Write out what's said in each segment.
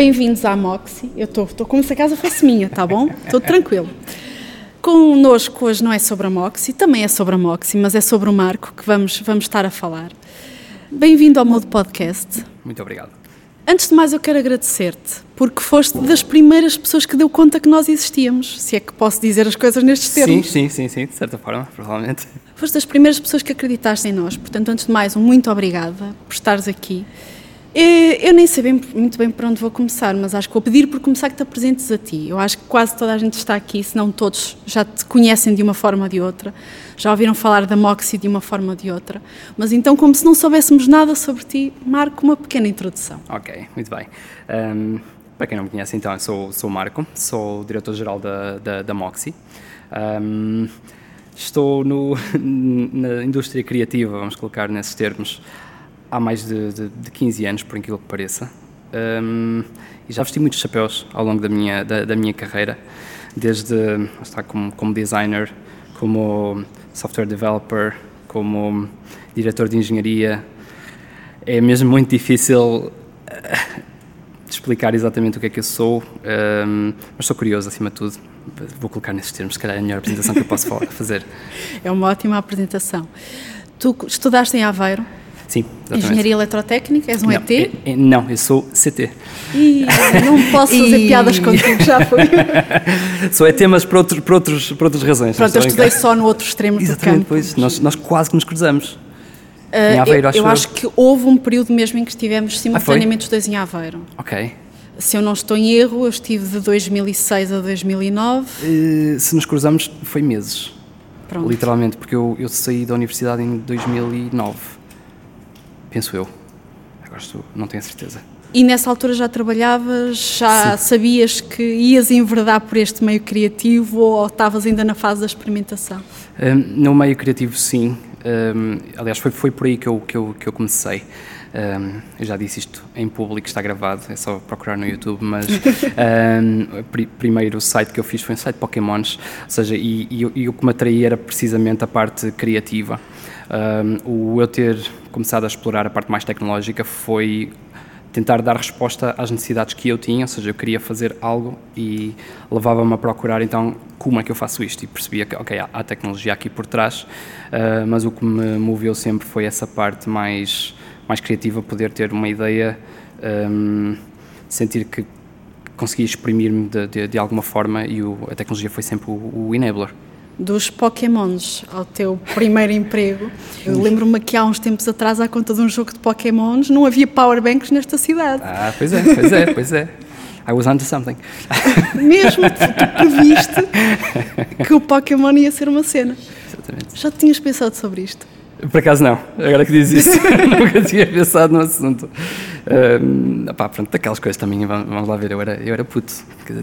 Bem-vindos à Moxie. Eu estou como se a casa fosse minha, tá bom? Estou tranquilo. Connosco hoje não é sobre a Moxie, também é sobre a Moxie, mas é sobre o Marco que vamos, vamos estar a falar. Bem-vindo ao Modo Podcast. Muito obrigado. Antes de mais, eu quero agradecer-te, porque foste das primeiras pessoas que deu conta que nós existíamos, se é que posso dizer as coisas nestes termos. Sim, sim, sim, sim, de certa forma, provavelmente. Foste das primeiras pessoas que acreditaste em nós, portanto, antes de mais, um muito obrigada por estares aqui. Eu nem sei bem, muito bem por onde vou começar, mas acho que vou pedir por começar que te apresentes a ti. Eu acho que quase toda a gente está aqui, se não todos, já te conhecem de uma forma ou de outra, já ouviram falar da Moxie de uma forma ou de outra. Mas então, como se não soubéssemos nada sobre ti, marco uma pequena introdução. Ok, muito bem. Um, para quem não me conhece, então, eu sou, sou o Marco, sou o diretor-geral da, da, da Moxie. Um, estou no, na indústria criativa, vamos colocar nesses termos, há mais de, de, de 15 anos, por aquilo que pareça. Um, e já vesti muitos chapéus ao longo da minha, da, da minha carreira, desde está, como, como designer, como software developer, como diretor de engenharia. É mesmo muito difícil uh, explicar exatamente o que é que eu sou, um, mas sou curioso acima de tudo. Vou colocar nesses termos, se calhar é a melhor apresentação que eu posso fazer. É uma ótima apresentação. Tu estudaste em Aveiro? Sim, exatamente. Engenharia Eletrotécnica, és um não, ET? É, é, não, eu sou CT. Ih, não posso fazer e... piadas contigo, já foi. sou ET, mas por, outro, por, outros, por outras razões. Pronto, eu estudei só no outro extremo Exatamente, do campo. Pois, nós, nós quase que nos cruzamos. Uh, em Aveiro, eu, acho eu acho que houve um período mesmo em que estivemos simultaneamente ah, os dois em Aveiro. Ok. Se eu não estou em erro, eu estive de 2006 a 2009. Uh, se nos cruzamos, foi meses. Pronto. Literalmente, porque eu, eu saí da universidade em 2009 penso eu. Agora estou, não tenho certeza. E nessa altura já trabalhavas, já Sim. sabias que ias enverdar por este meio criativo ou estavas ainda na fase da experimentação? Um, no meio criativo, sim. Um, aliás, foi, foi por aí que eu, que eu, que eu comecei. Um, eu já disse isto em público, está gravado, é só procurar no YouTube, mas um, pr primeiro o site que eu fiz foi um site de Pokémons, ou seja, e, e, e o que me atraía era precisamente a parte criativa. Um, o eu ter começado a explorar a parte mais tecnológica foi tentar dar resposta às necessidades que eu tinha, ou seja, eu queria fazer algo e levava-me a procurar então como é que eu faço isto? E percebia que, ok, há, há tecnologia aqui por trás, uh, mas o que me moveu sempre foi essa parte mais, mais criativa, poder ter uma ideia, um, sentir que conseguia exprimir-me de, de, de, alguma forma e o, a tecnologia foi sempre o, o enabler dos Pokémons ao teu primeiro emprego. Eu lembro-me que há uns tempos atrás, à conta de um jogo de Pokémons, não havia powerbanks nesta cidade. Ah, pois é, pois é, pois é. I was onto something. Mesmo tu, tu previste que o Pokémon ia ser uma cena. Exatamente. Já tinhas pensado sobre isto? Por acaso não, agora que diz isso, nunca tinha pensado no assunto. Pá, pronto, daquelas coisas também, vamos lá ver, eu era, eu era puto,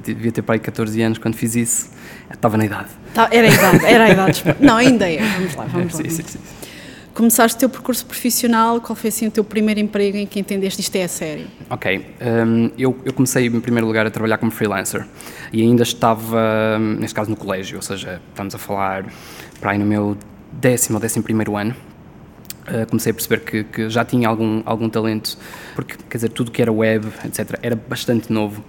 devia ter pai 14 anos quando fiz isso, estava na idade. Tá, era a idade, era a idade. Não, ainda é, vamos lá, vamos lá. Sim, sim, sim. Começaste o teu percurso profissional, qual foi assim o teu primeiro emprego em que entendeste isto é a sério? Ok, um, eu, eu comecei em primeiro lugar a trabalhar como freelancer e ainda estava, neste caso no colégio, ou seja, estamos a falar para aí no meu décimo ou décimo primeiro ano, uh, comecei a perceber que, que, já tinha algum, algum talento, porque, quer dizer, tudo que era web, etc., era bastante novo.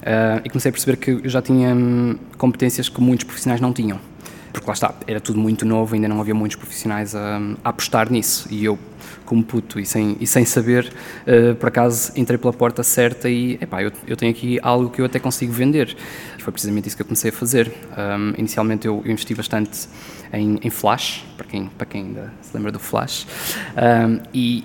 Uh, e comecei a perceber que eu já tinha hum, competências que muitos profissionais não tinham. Porque lá está, era tudo muito novo, ainda não havia muitos profissionais a, a apostar nisso. E eu, como puto e sem, e sem saber, uh, por acaso entrei pela porta certa e, epá, eu, eu tenho aqui algo que eu até consigo vender. E foi precisamente isso que eu comecei a fazer. Um, inicialmente eu, eu investi bastante em, em, Flash, para quem, para quem ainda se lembra do Flash, um, e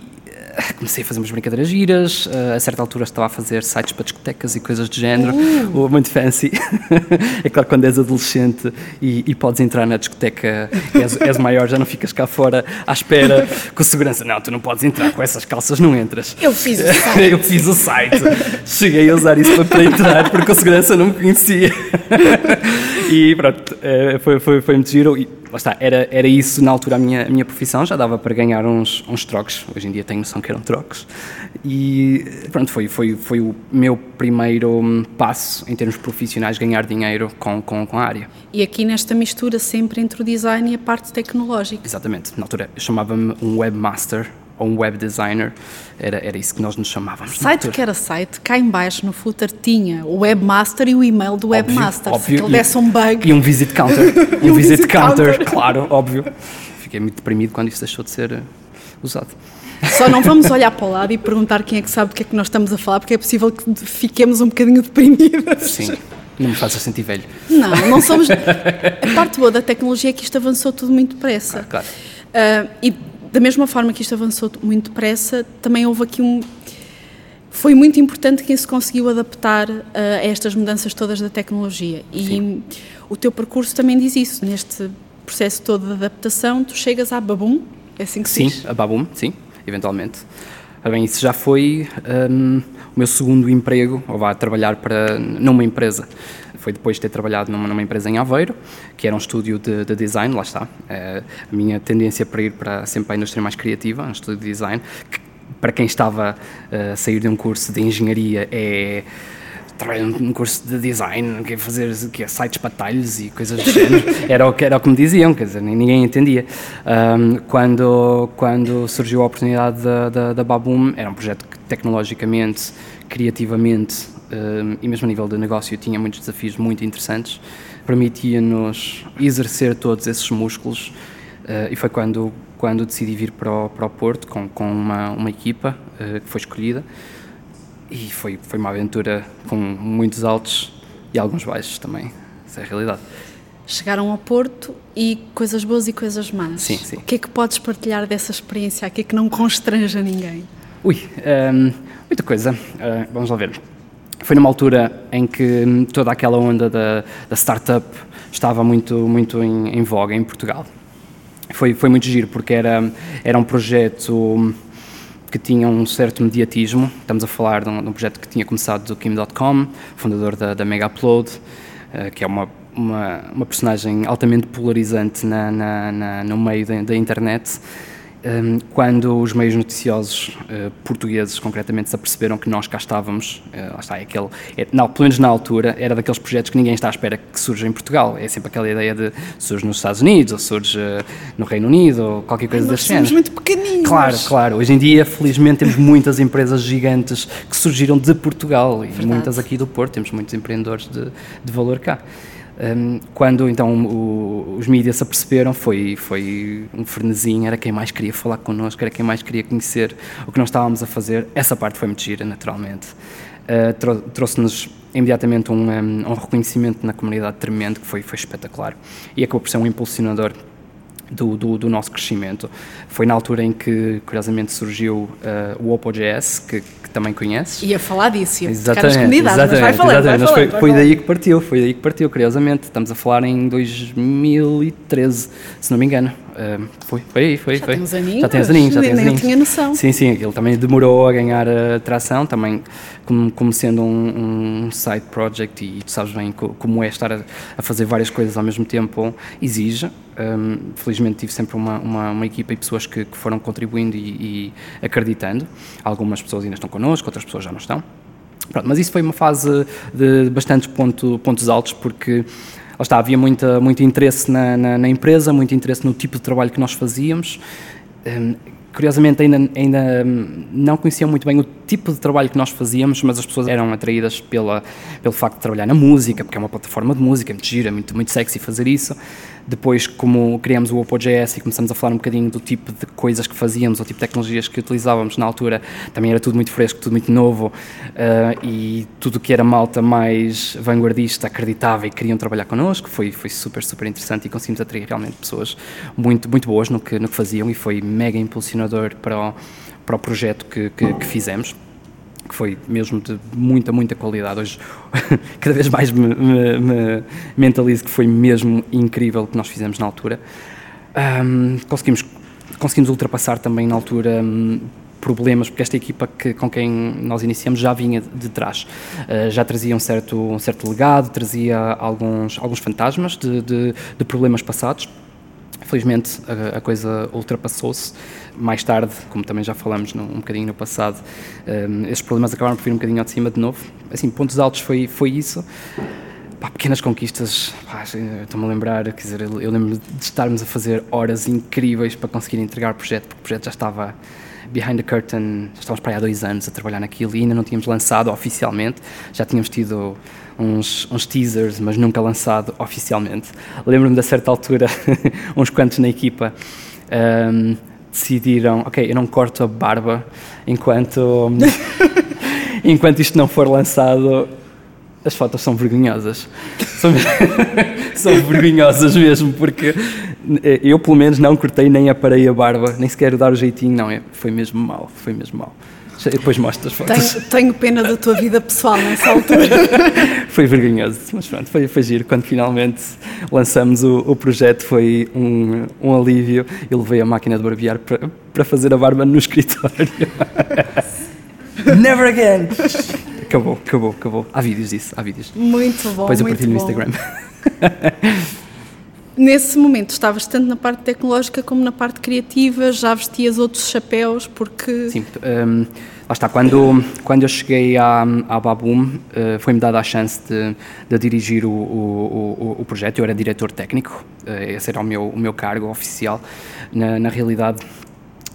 comecei a fazer umas brincadeiras giras, uh, a certa altura estava a fazer sites para discotecas e coisas do género, uh. muito fancy. é claro, quando és adolescente e, e podes entrar na discoteca, és, és, maior, já não ficas cá fora à espera com segurança. Não, tu não podes entrar com essas calças, não entras. Eu fiz o site. Eu fiz o site. Cheguei a usar isso para entrar, porque a segurança não me conhecia. e pronto, uh, foi, foi, foi muito giro. E, lá está, era, era isso na altura a minha, a minha profissão, já dava para ganhar uns, uns trocos, hoje em dia tenho noção que eram trocos, e pronto, foi, foi, foi o meu primeiro hum, passo em termos profissionais, ganhar dinheiro com, com, com a área. E aqui nesta mistura sempre entre o design e a parte tecnológica. Exatamente, na altura chamava-me um webmaster, ou um web designer, era, era isso que nós nos chamávamos. Site que era site, cá embaixo no footer tinha o webmaster e o e-mail do webmaster. Óbvio, Se ele desse um bug. E um visit counter. e um visit counter, claro, óbvio. Fiquei muito deprimido quando isso deixou de ser uh, usado. Só não vamos olhar para o lado e perguntar quem é que sabe do que é que nós estamos a falar, porque é possível que fiquemos um bocadinho deprimidas. Sim. Não me faças sentir velho. Não, não somos. A parte boa da tecnologia é que isto avançou tudo muito depressa. Claro. Uh, e da mesma forma que isto avançou muito depressa, também houve aqui um. Foi muito importante quem se conseguiu adaptar uh, a estas mudanças todas da tecnologia. E Sim. o teu percurso também diz isso. Neste processo todo de adaptação, tu chegas à Babum, é assim que se sim, diz? Sim, a Babum, sim, eventualmente. bem, isso já foi um, o meu segundo emprego, ou vá trabalhar para, numa empresa. Foi depois de ter trabalhado numa, numa empresa em Aveiro, que era um estúdio de, de design, lá está. É, a minha tendência para ir para sempre para a indústria mais criativa, um estúdio de design, que para quem estava uh, a sair de um curso de engenharia é num curso de design, que é fazer que é, sites para talhos e coisas do género, era o, que, era o que me diziam, quer dizer, ninguém entendia. Um, quando, quando surgiu a oportunidade da, da, da Baboom, era um projeto que tecnologicamente, criativamente um, e mesmo a nível de negócio tinha muitos desafios muito interessantes, permitia-nos exercer todos esses músculos uh, e foi quando, quando decidi vir para o, para o Porto com, com uma, uma equipa uh, que foi escolhida e foi, foi uma aventura com muitos altos e alguns baixos também, essa é a realidade. Chegaram ao Porto e coisas boas e coisas más. Sim, sim. O que é que podes partilhar dessa experiência aqui que não constranja ninguém? Ui, um, muita coisa. Uh, vamos lá ver. Foi numa altura em que toda aquela onda da, da startup estava muito, muito em, em voga em Portugal. Foi, foi muito giro, porque era, era um projeto que tinha um certo mediatismo. Estamos a falar de um, de um projeto que tinha começado do Kim.com, fundador da, da Mega Upload, uh, que é uma, uma, uma, personagem altamente polarizante na, na, na no meio da, da internet um, quando os meios noticiosos uh, portugueses, concretamente, se aperceberam que nós cá estávamos, uh, lá está, é aquele, é, não, pelo menos na altura, era daqueles projetos que ninguém está à espera que surja em Portugal. É sempre aquela ideia de surge nos Estados Unidos, ou surge uh, no Reino Unido, ou qualquer coisa das cenas. Somos muito pequeninos. Claro, claro. Hoje em dia, felizmente, temos muitas empresas gigantes que surgiram de Portugal e muitas aqui do Porto. Temos muitos empreendedores de, de valor cá. Um, quando então o, os mídias se aperceberam, foi, foi um frenesim, era quem mais queria falar connosco, era quem mais queria conhecer o que nós estávamos a fazer. Essa parte foi muito gira, naturalmente. Uh, Trouxe-nos imediatamente um, um, um, reconhecimento na comunidade tremendo, que foi, foi espetacular. E acabou por ser um impulsionador do, do, do, nosso crescimento. Foi na altura em que, curiosamente, surgiu uh, o Oppo.js, que, que, também conheces. Ia falar disso, ia exatamente, exatamente, mas vai falando, exatamente. Vai foi, foi daí que partiu, foi daí que partiu, curiosamente. Estamos a falar em 2013, se não me engano. Uh, foi, foi aí, foi. Já foi. tem uns aninhos. Já tem uns aninhos, já tem uns aninhos. tinha noção. Sim, sim, ele também demorou a ganhar a tração, também como, como sendo um, um, side project e tu sabes bem como é estar a, a fazer várias coisas ao mesmo tempo, exige. Um, felizmente tive sempre uma, uma, uma equipa e pessoas que, que foram contribuindo e, e, acreditando. Algumas pessoas ainda estão connosco, outras pessoas já não estão. Pronto, mas isso foi uma fase de bastantes ponto, pontos altos, porque lá está, havia muita, muito interesse na, na, na, empresa, muito interesse no tipo de trabalho que nós fazíamos. Um, curiosamente, ainda, ainda não conheciam muito bem o tipo de trabalho que nós fazíamos, mas as pessoas eram atraídas pela, pelo facto de trabalhar na música, porque é uma plataforma de música, é muito gira, muito, muito sexy fazer isso. Depois, como criamos o Oppo.js e começamos a falar um bocadinho do tipo de coisas que fazíamos, o tipo de tecnologias que utilizávamos na altura, também era tudo muito fresco, tudo muito novo uh, e tudo que era malta mais vanguardista acreditava e queriam trabalhar connosco. Foi, foi super, super interessante e conseguimos atrair realmente pessoas muito, muito boas no que, no que faziam e foi mega impulsionador para o, para o projeto que, que, que fizemos que foi mesmo de muita, muita qualidade. Hoje, cada vez mais me, me, me mentalizo que foi mesmo incrível o que nós fizemos na altura. Um, conseguimos, conseguimos ultrapassar também na altura um, problemas, porque esta equipa que, com quem nós iniciamos já vinha de, trás. Uh, já trazia um certo, um certo legado, trazia alguns, alguns fantasmas de, de, de problemas passados Felizmente a, a coisa ultrapassou-se. Mais tarde, como também já falamos no, um bocadinho no passado, um, esses problemas acabaram por vir um bocadinho ao de cima de novo. Assim, pontos altos foi, foi isso. pá, pequenas conquistas, estou-me a lembrar, quer dizer, eu, eu lembro de estarmos a fazer horas incríveis para conseguir entregar o projeto, porque o projeto já estava behind the curtain, já estávamos para aí há dois anos a trabalhar naquilo e ainda não tínhamos lançado oficialmente, já tínhamos tido uns, uns teasers, mas nunca lançado oficialmente. Lembro-me de a certa altura, uns quantos na equipa um, decidiram, ok, eu não corto a barba enquanto, enquanto isto não for lançado as fotos são vergonhosas. São, são vergonhosas mesmo, porque eh, eu, pelo menos, não cortei nem aparei a barba, nem sequer dar o jeitinho, não. É, foi mesmo mal, foi mesmo mal. Depois mostro as fotos. Tenho, tenho, pena da tua vida pessoal nessa altura. foi vergonhoso, mas pronto, foi, foi giro. Quando finalmente lançamos o, o projeto, foi um, um alívio. Eu levei a máquina de barbear para, para fazer a barba no escritório. Never again! acabou, acabou, acabou. Há vídeos disso, há vídeos. Muito bom. Depois eu partilho no Instagram. Nesse momento estavas tanto na parte tecnológica como na parte criativa, já vestias outros chapéus, porque. Sim, um, lá está. Quando, quando eu cheguei à, à Baboom, uh, foi-me dada a chance de, de dirigir o, o, o, o, projeto. Eu era diretor técnico, uh, esse era o meu, o meu cargo oficial. Na, na realidade,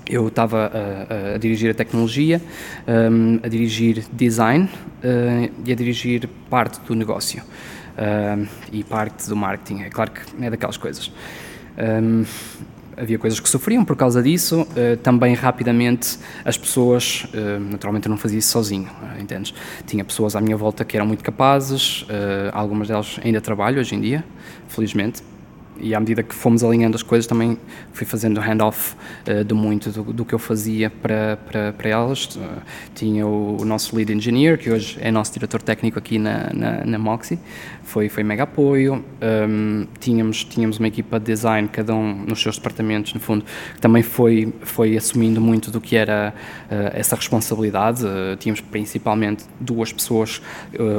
eu estava a, a, dirigir a tecnologia, um, a dirigir design e a dirigir parte do negócio uh, e parte do marketing. É claro que é daquelas coisas. Um, havia coisas que sofriam por causa disso. Uh, também rapidamente as pessoas, uh, naturalmente eu não fazia isso sozinho, uh, entendes? Tinha pessoas à minha volta que eram muito capazes, algumas delas ainda trabalham hoje em dia, felizmente e à medida que fomos alinhando as coisas também fui fazendo handoff uh, de muito do, do, que eu fazia para, para, para elas. Uh, tinha o, o, nosso lead engineer, que hoje é nosso diretor técnico aqui na, na, na Moxie, foi, foi mega apoio. Um, tínhamos, tínhamos uma equipa de design, cada um nos seus departamentos, no fundo, que também foi, foi assumindo muito do que era uh, essa responsabilidade. tínhamos principalmente duas pessoas,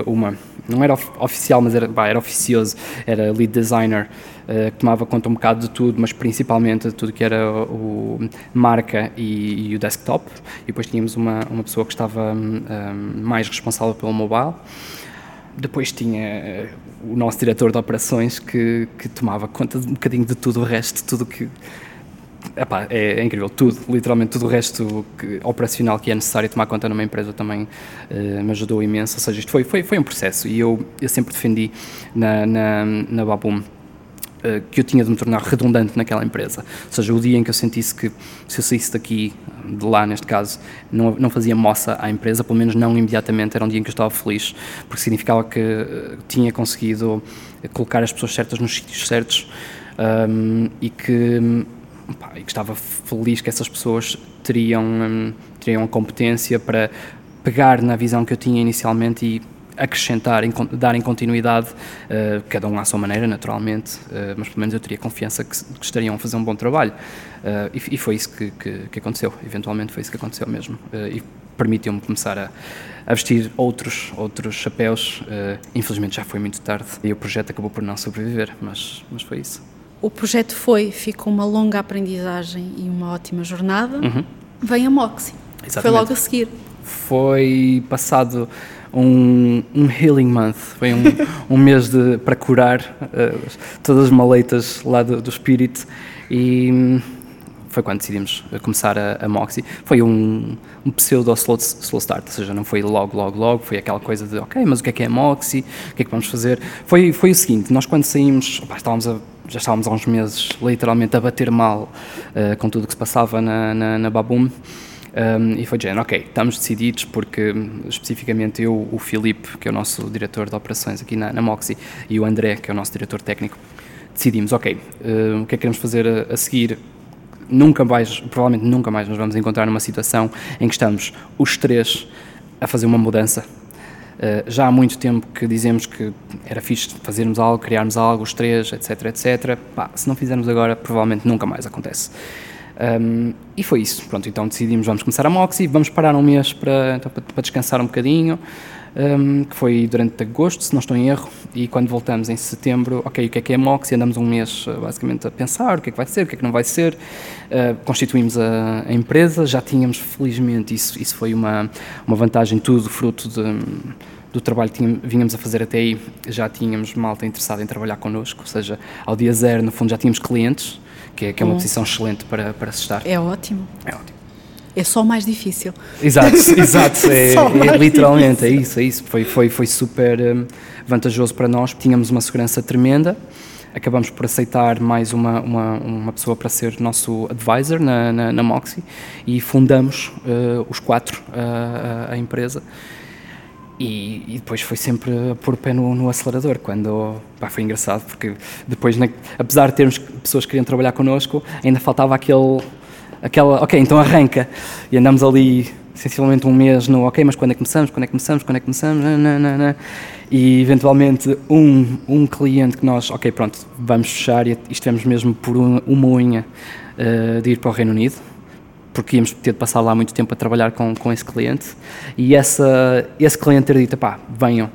uma não era oficial, mas era, bah, era oficioso, era lead designer uh, que tomava conta um bocado de tudo, mas principalmente de tudo que era o, o marca e, e, o desktop. E depois tínhamos uma, uma pessoa que estava um, hum, mais responsável pelo mobile. Depois tinha eh, o nosso diretor de operações que, que tomava conta de um bocadinho de tudo o resto, tudo que Epá, é, é, incrível, tudo, literalmente tudo o resto que, operacional que é necessário tomar conta numa empresa também uh, me ajudou imenso, ou seja, isto foi, foi, foi um processo e eu, eu sempre defendi na, na, na Babum que eu tinha de me tornar redundante naquela empresa. Ou seja, o dia em que eu sentisse que se eu saísse daqui, de lá neste caso, não, não fazia moça à empresa, pelo menos não imediatamente, era um dia em que eu estava feliz, porque significava que uh, tinha conseguido colocar as pessoas certas nos sítios certos um, ehm, e que pá, e que estava feliz que essas pessoas teriam, um, teriam a competência para pegar na visão que eu tinha inicialmente e acrescentar, darem continuidade, uh, cada um à sua maneira, naturalmente, uh, mas pelo menos eu teria confiança que, que estariam a fazer um bom trabalho. Uh, e, e, foi isso que, que, que, aconteceu, eventualmente foi isso que aconteceu mesmo. e permitiu-me começar a, a, vestir outros, outros chapéus. infelizmente já foi muito tarde e o projeto acabou por não sobreviver, mas, mas foi isso. O projeto foi, ficou uma longa aprendizagem e uma ótima jornada. Uhum. Vem a Moxie. Exatamente. Foi logo a seguir. Foi passado um, um healing month, foi um, um mês de, para curar uh, todas as maleitas lá do, do espírito. E hum, foi quando decidimos começar a, a Moxie. Foi um, um pseudo slow, slow start, ou seja, não foi logo, logo, logo, foi aquela coisa de, ok, mas o que é que é Moxie, o que é que vamos fazer? Foi, foi o seguinte, nós quando saímos, opa, estávamos a, já estávamos há uns meses literalmente a bater mal uh, com tudo o que se passava na, na, na Baboom, um, e foi de ok, estamos decididos porque especificamente eu, o Filipe, que é o nosso diretor de operações aqui na, na Moxie, e o André, que é o nosso diretor técnico, decidimos, ok, uh, o que é que queremos fazer a, a seguir? Nunca mais, provavelmente nunca mais nos vamos encontrar numa situação em que estamos os três a fazer uma mudança Uh, já há muito tempo que dizemos que era fixe fazermos algo, criarmos algo, os três, etc, etc. Se não fizermos agora, provavelmente nunca mais acontece. Um, e foi isso. Pronto, então decidimos, vamos começar a Moxie, vamos parar um mês para, então, para, descansar um bocadinho, um, que foi durante agosto, se não estou em erro, e quando voltamos em setembro, ok, o que é que é Moxie? Andamos um mês basicamente a pensar o que é que vai ser, o que é que não vai ser, uh, constituímos a, a, empresa, já tínhamos, felizmente, isso, isso foi uma, uma vantagem, tudo fruto de do trabalho que vínhamos a fazer até aí, já tínhamos malta interessada em trabalhar connosco, ou seja, ao dia zero, no fundo, já tínhamos clientes, que é, que é uma Bom. posição excelente para, para se estar. É ótimo. É ótimo. É só o mais difícil. Exato, exato. É, é literalmente, é isso, é isso. Foi, foi, foi super hum, vantajoso para nós. Tínhamos uma segurança tremenda. Acabamos por aceitar mais uma, uma, uma pessoa para ser nosso advisor na, na, na Moxie e fundamos eh, os quatro eh, a, a empresa. E, e depois foi sempre a pôr o pé no, no acelerador, quando pá, foi engraçado, porque depois, na- apesar de termos pessoas que queriam trabalhar connosco, ainda faltava aquele, aquela, ok, então arranca. E andamos ali, sensivelmente um mês no, ok, mas quando é que começamos, quando é que começamos, quando é que começamos, nananana. e eventualmente um, um cliente que nós, ok, pronto, vamos fechar e estivemos mesmo por um- uma unha eh, de ir para o Reino Unido, porque íamos ter de passar lá muito tempo a trabalhar com, com esse cliente e essa, esse cliente ter dito, pá, venham.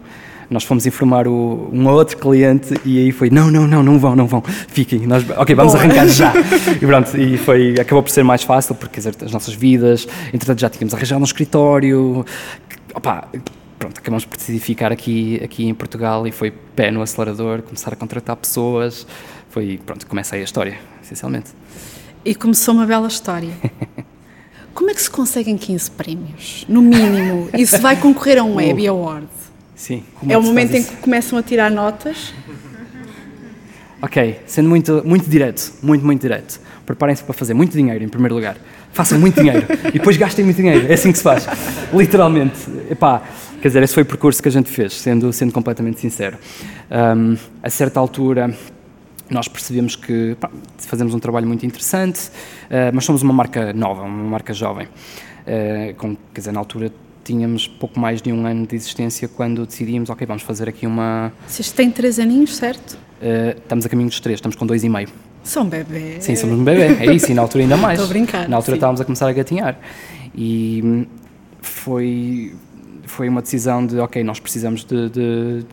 Nós fomos informar o, um outro cliente e aí foi, não, não, não, não vão, não vão, fiquem, nós, ok, vamos arrancar já. E pronto, e foi, acabou por ser mais fácil, porque dizer, as nossas vidas, entretanto já tínhamos arranjado um escritório, opá, pronto, acabamos por decidir ficar aqui, aqui em Portugal e foi pé no acelerador, começar a contratar pessoas, foi, pronto, começa aí a história, essencialmente. E começou uma bela história. Como é que se conseguem 15 prémios? No mínimo. Isso vai concorrer a um Webby Award. Sim. É o se momento em que começam a tirar notas. Ok, sendo muito, muito direto, muito, muito direto. Preparem-se para fazer muito dinheiro, em primeiro lugar. Façam muito dinheiro e depois gastem muito dinheiro. É assim que se faz. Literalmente. Epá, quer dizer, esse foi o percurso que a gente fez, sendo, sendo completamente sincero. Um, a certa altura, nós percebemos que pá, fazemos um trabalho muito interessante, uh, mas somos uma marca nova, uma marca jovem. Uh, com, quer dizer, na altura tínhamos pouco mais de um ano de existência quando decidimos, ok, vamos fazer aqui uma... Vocês têm três aninhos, certo? Uh, estamos a caminho dos três, estamos com dois e meio. São bebês. Sim, somos um bebê, é isso, e na altura ainda mais. Estou a brincar, Na altura sim. estávamos a começar a gatinhar. E hum, foi, foi uma decisão de, ok, nós precisamos de, de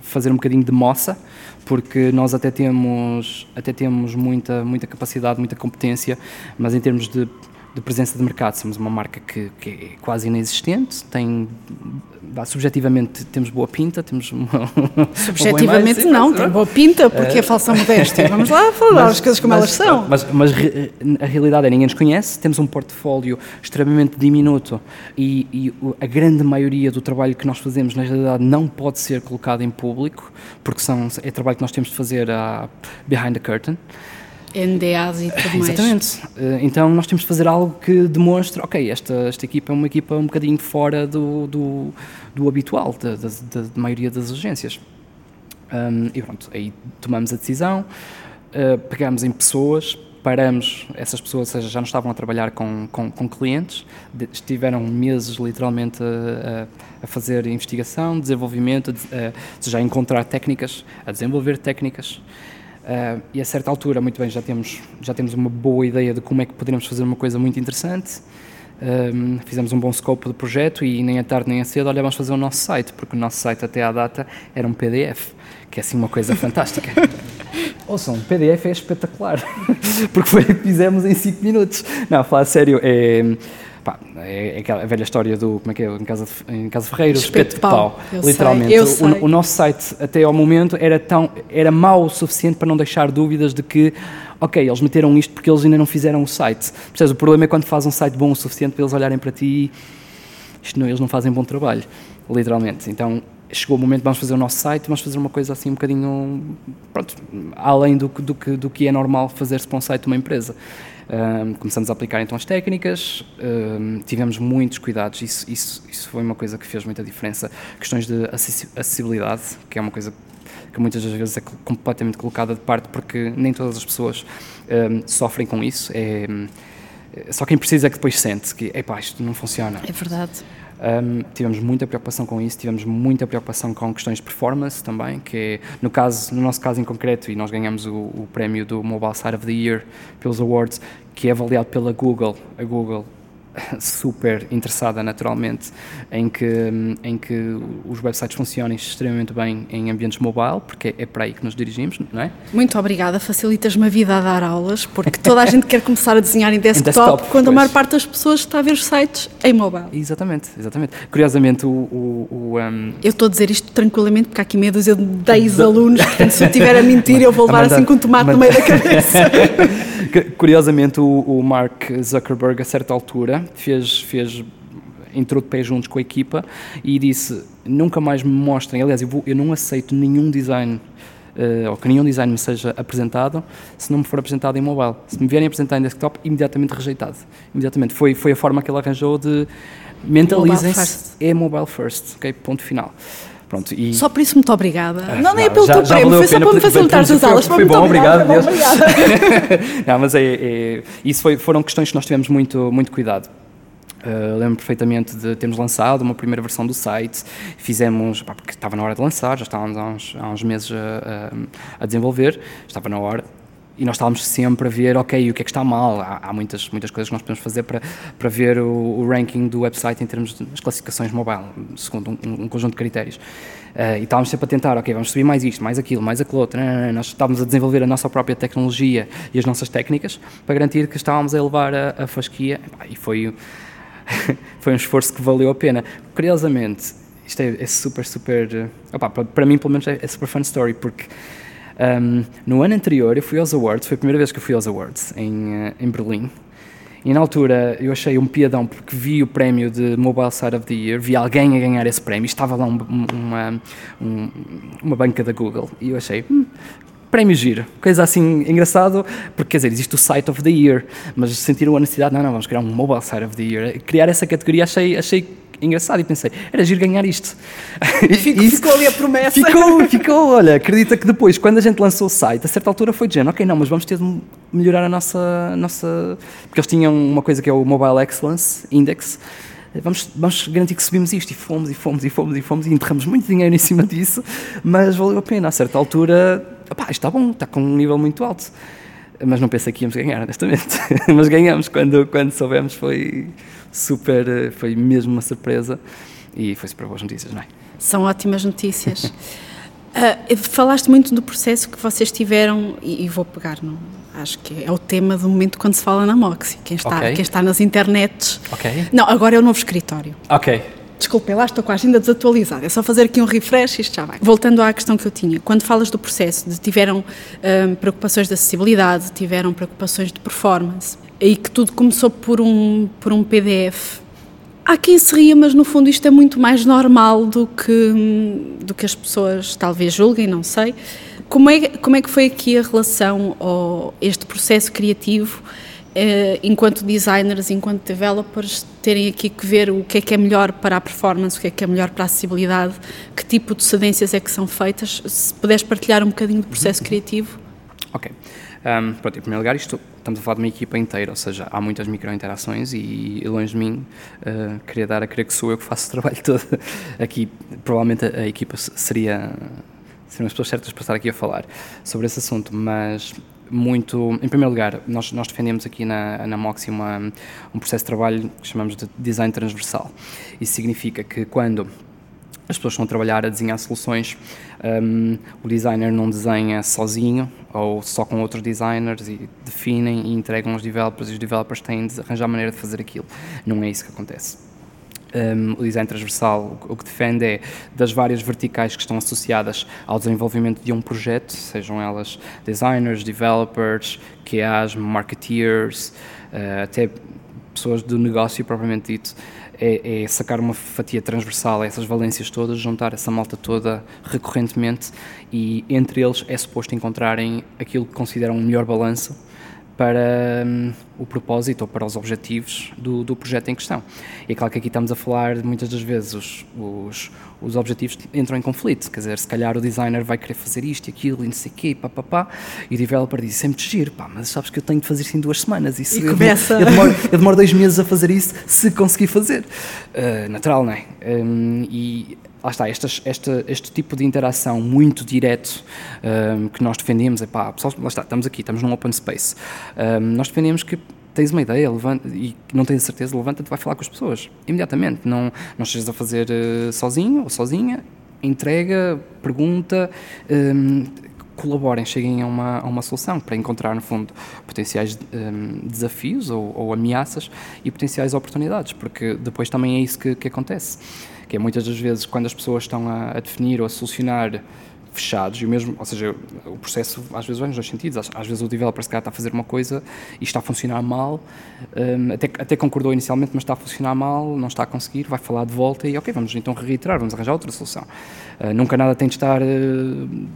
fazer um bocadinho de moça, porque nós até temos, até temos muita, muita capacidade, muita competência, mas em termos de, de presença de mercado, somos uma marca que, que é quase inexistente, tem, subjetivamente temos boa pinta, temos uma, uma boa Objetivamente imagem, não, tem boa pinta, porque é falsa modéstia. Vamos lá falar as coisas como elas são. Mas, mas a realidade é ninguém nos conhece, temos um portfólio extremamente diminuto e, e a grande maioria do trabalho que nós fazemos na realidade não pode ser colocado em público, porque são, é trabalho que nós temos de fazer ah, behind the curtain. NDAs e tudo mais. Exatamente. Eh, Então nós temos de fazer algo que demonstre, ok, esta, esta equipa é uma equipa um bocadinho fora do, do, do habitual, da, da, da maioria das agências. Um, e pronto, aí tomamos a decisão, uh, pegamos em pessoas, paramos, essas pessoas ou seja, já não estavam a trabalhar com, com, com clientes, de- estiveram meses literalmente a, a- fazer investigação, desenvolvimento, a, a, ou seja, a encontrar técnicas, a desenvolver técnicas. Uh, e a certa altura, muito bem, já temos, já temos uma boa ideia de como é que poderíamos fazer uma coisa muito interessante. Um, fizemos um bom scope do projeto e nem a tarde nem a cedo, olha, vamos fazer o nosso site, porque o nosso site até à data era um PDF, que é assim uma coisa fantástica. Ouçam, um PDF é espetacular, porque foi o que fizemos em 5 minutos. Não, falar sério, é, pá, é, aquela velha história do, como é que é, em Casa de, em casa Ferreira, o Espeto de pau. Eu sei, Literalmente. eu O- sei. O, nosso site, até ao momento, era, tão, era mau o suficiente para não deixar dúvidas de que, ok, eles meteram isto porque eles ainda não fizeram o site. Percebes? O problema é quando fazes um site bom o suficiente para eles olharem para ti e isto não, eles não fazem bom trabalho, literalmente. Então, chegou o momento, vamos fazer o nosso site, vamos fazer uma coisa assim um bocadinho, pronto, além do, que- do, que, do que é normal fazer-se para um site de uma empresa. Ahm, começamos a aplicar então as técnicas, ahm, tivemos muitos cuidados, isso, isso, isso foi uma coisa que fez muita diferença. Questões de acessi- acessibilidade, que é uma coisa que muitas das vezes é completamente colocada de parte porque nem todas as pessoas ahm, sofrem com isso. É, é só quem precisa é que depois sente que, epá, isto não funciona. É verdade. Um, tivemos muita preocupação com isso, tivemos muita preocupação com questões de performance também, que é, no, caso, no nosso caso em concreto, e nós ganhamos o, o prémio do Mobile Side of the Year pelos awards, que é avaliado pela Google. A Google super interessada naturalmente em que, em que os websites funcionem extremamente bem em ambientes mobile, porque é para aí que nos dirigimos, não é? Muito obrigada, facilitas-me a vida a dar aulas, porque toda a gente quer começar a desenhar em desktop, desktop quando pois. a maior parte das pessoas está a ver os sites em mobile. Exatamente, exatamente. Curiosamente, o... o, o um... Eu estou a dizer isto tranquilamente, porque há aqui meia dúzia de 10 alunos, portanto, se eu estiver a mentir, eu vou levar assim com um tomate no meio da cabeça. Curiosamente, o, o Mark Zuckerberg, a certa altura, fez, fez entrou de pé juntos com a equipa e disse: nunca mais me mostrem. Aliás, eu, vou, eu não aceito nenhum design. Uh, ou que nenhum design me seja apresentado se não me for apresentado em mobile. Se me vierem apresentar em desktop, imediatamente rejeitado. Imediatamente. Foi, foi a forma que ele arranjou de mentalizem-se. É mobile first, ok? Ponto final. Pronto, e... Só por isso, muito obrigada. Ah, não, nem é pelo já, teu já prémio, foi só para me facilitar as aulas. Foi, foi bom, obrigado. Obrigado. não, mas é, é, isso foi, foram questões que nós tivemos muito, muito cuidado. Uh, lembro perfeitamente de termos lançado uma primeira versão do site, fizemos, pá, porque estava na hora de lançar, já estávamos há uns, há uns meses a, a, a desenvolver, estava na hora, e nós estávamos sempre a ver, ok, o que é que está mal. Há, há muitas, muitas coisas que nós podemos fazer para, para ver o, o ranking do website em termos das classificações mobile, segundo um, um conjunto de critérios. Uh, e estávamos sempre a tentar, ok, vamos subir mais isto, mais aquilo, mais aquilo outro. Não, não, não. Nós estávamos a desenvolver a nossa própria tecnologia e as nossas técnicas para garantir que estávamos a elevar a, a fasquia. E foi, foi um esforço que valeu a pena. Curiosamente, isto é, é super, super. Opa, para, para mim, pelo menos, é, é super fun story, porque um, no ano anterior eu fui aos Awards, foi a primeira vez que eu fui aos Awards em, uh, em Berlim. E na altura eu achei um piadão porque vi o prémio de Mobile Side of the Year, vi alguém a ganhar esse prémio, estava lá um, uma, um, uma banca da Google e eu achei, hum, prémio giro, coisa assim engraçado, porque quer dizer, existe o Site of the Year, mas sentiram a necessidade, não, não, vamos criar um Mobile Site of the Year. Criar essa categoria achei, achei engraçado e pensei, era giro ganhar isto. E ficou, ficou ali a promessa. Ficou, ficou, olha, acredita que depois, quando a gente lançou o site, a certa altura foi de género, ok, não, mas vamos ter de melhorar a nossa, nossa... Porque eles tinham uma coisa que é o Mobile Excellence Index, vamos, vamos garantir que subimos isto, e fomos, e fomos, e fomos, e fomos, e enterramos muito dinheiro em cima disso, mas valeu a pena, a certa altura, opá, isto está bom, está com um nível muito alto. Mas não pensei que íamos ganhar, honestamente. mas ganhamos, quando, quando soubemos foi super, foi mesmo uma surpresa e foi super boas notícias, não é? São ótimas notícias. uh, falaste muito do processo que vocês tiveram, e, e, vou pegar, no, acho que é o tema do momento quando se fala na Moxie. Quem está, okay. quem está nas internets. Não, agora é o novo escritório. Ok. Desculpem, lá estou com a agenda desatualizada. É só fazer aqui um refresh e isto já vai. Voltando à questão que eu tinha, quando falas do processo, de tiveram um, preocupações de acessibilidade, tiveram preocupações de performance, e que tudo começou por um, por um PDF. Há quem se ria, mas no fundo isto é muito mais normal do que, do que as pessoas talvez julguem, não sei. Como é, como é que foi aqui a relação ou este processo criativo, enquanto designers, enquanto developers, terem aqui que ver o que é que é melhor para a performance, o que é que é melhor para a acessibilidade, que tipo de cedências é que são feitas? Se puderes partilhar um bocadinho do processo uhum. criativo. Ok. Um, pronto, em primeiro lugar, isto, estamos a falar de uma equipa inteira, ou seja, há muitas micro-interações e, e, longe de mim uh, queria dar a crer que sou eu que faço o trabalho todo. Aqui, provavelmente, a, a equipa seria seriam as pessoas certas para estar aqui a falar sobre esse assunto, mas muito, em primeiro lugar, nós, nós defendemos aqui na, na Moxie uma, um processo de trabalho que chamamos de design transversal. Isso significa que quando as pessoas estão a trabalhar a desenhar soluções, um, o designer não desenha sozinho ou só com outros designers e definem e entregam aos developers e os developers têm de arranjar maneira de fazer aquilo. Não é isso que acontece. Um, o design transversal. O que defende é das várias verticais que estão associadas ao desenvolvimento de um projeto, sejam elas designers, developers, QAs, marketeers, uh, até pessoas do negócio propriamente dito, é, é, sacar uma fatia transversal a essas valências todas, juntar essa malta toda recorrentemente e entre eles é suposto encontrarem aquilo que consideram um melhor balanço para um, o propósito ou para os objetivos do, do, projeto em questão. E é claro que aqui estamos a falar, muitas das vezes, os, os, os, objetivos entram em conflito, quer dizer, se calhar o designer vai querer fazer isto e aquilo e não sei o quê, pá, pá, pá, e o developer diz, sempre é giro, pá, mas sabes que eu tenho de fazer isso em duas semanas, isso, e começa... eu, demoro, eu demoro dois meses a fazer isso, se conseguir fazer. Uh, natural, não é? Um, e lá está, este tipo de interação muito direto um, que nós defendemos, é pá, pessoal, lá está, estamos aqui, estamos num open space, um, nós defendemos que tens uma ideia levanta, e não tens certeza, levanta-te, vai falar com as pessoas, imediatamente. Não, não estejas a fazer uh, sozinho ou sozinha, entrega, pergunta, um, colaborem, cheguem a uma, a uma solução para encontrar, no fundo, potenciais um, desafios ou, ou, ameaças e potenciais oportunidades, porque depois também é isso que, que acontece. Que é muitas das vezes quando as pessoas estão a, a definir ou a solucionar fechados, e mesmo, ou seja, o processo às vezes vai nos dois sentidos. Às, às vezes o developer se calhar está a fazer uma coisa e está a funcionar mal, um, até, até concordou inicialmente, mas está a funcionar mal, não está a conseguir, vai falar de volta e ok, vamos então reiterar, vamos arranjar outra solução. Uh, nunca nada tem de estar uh,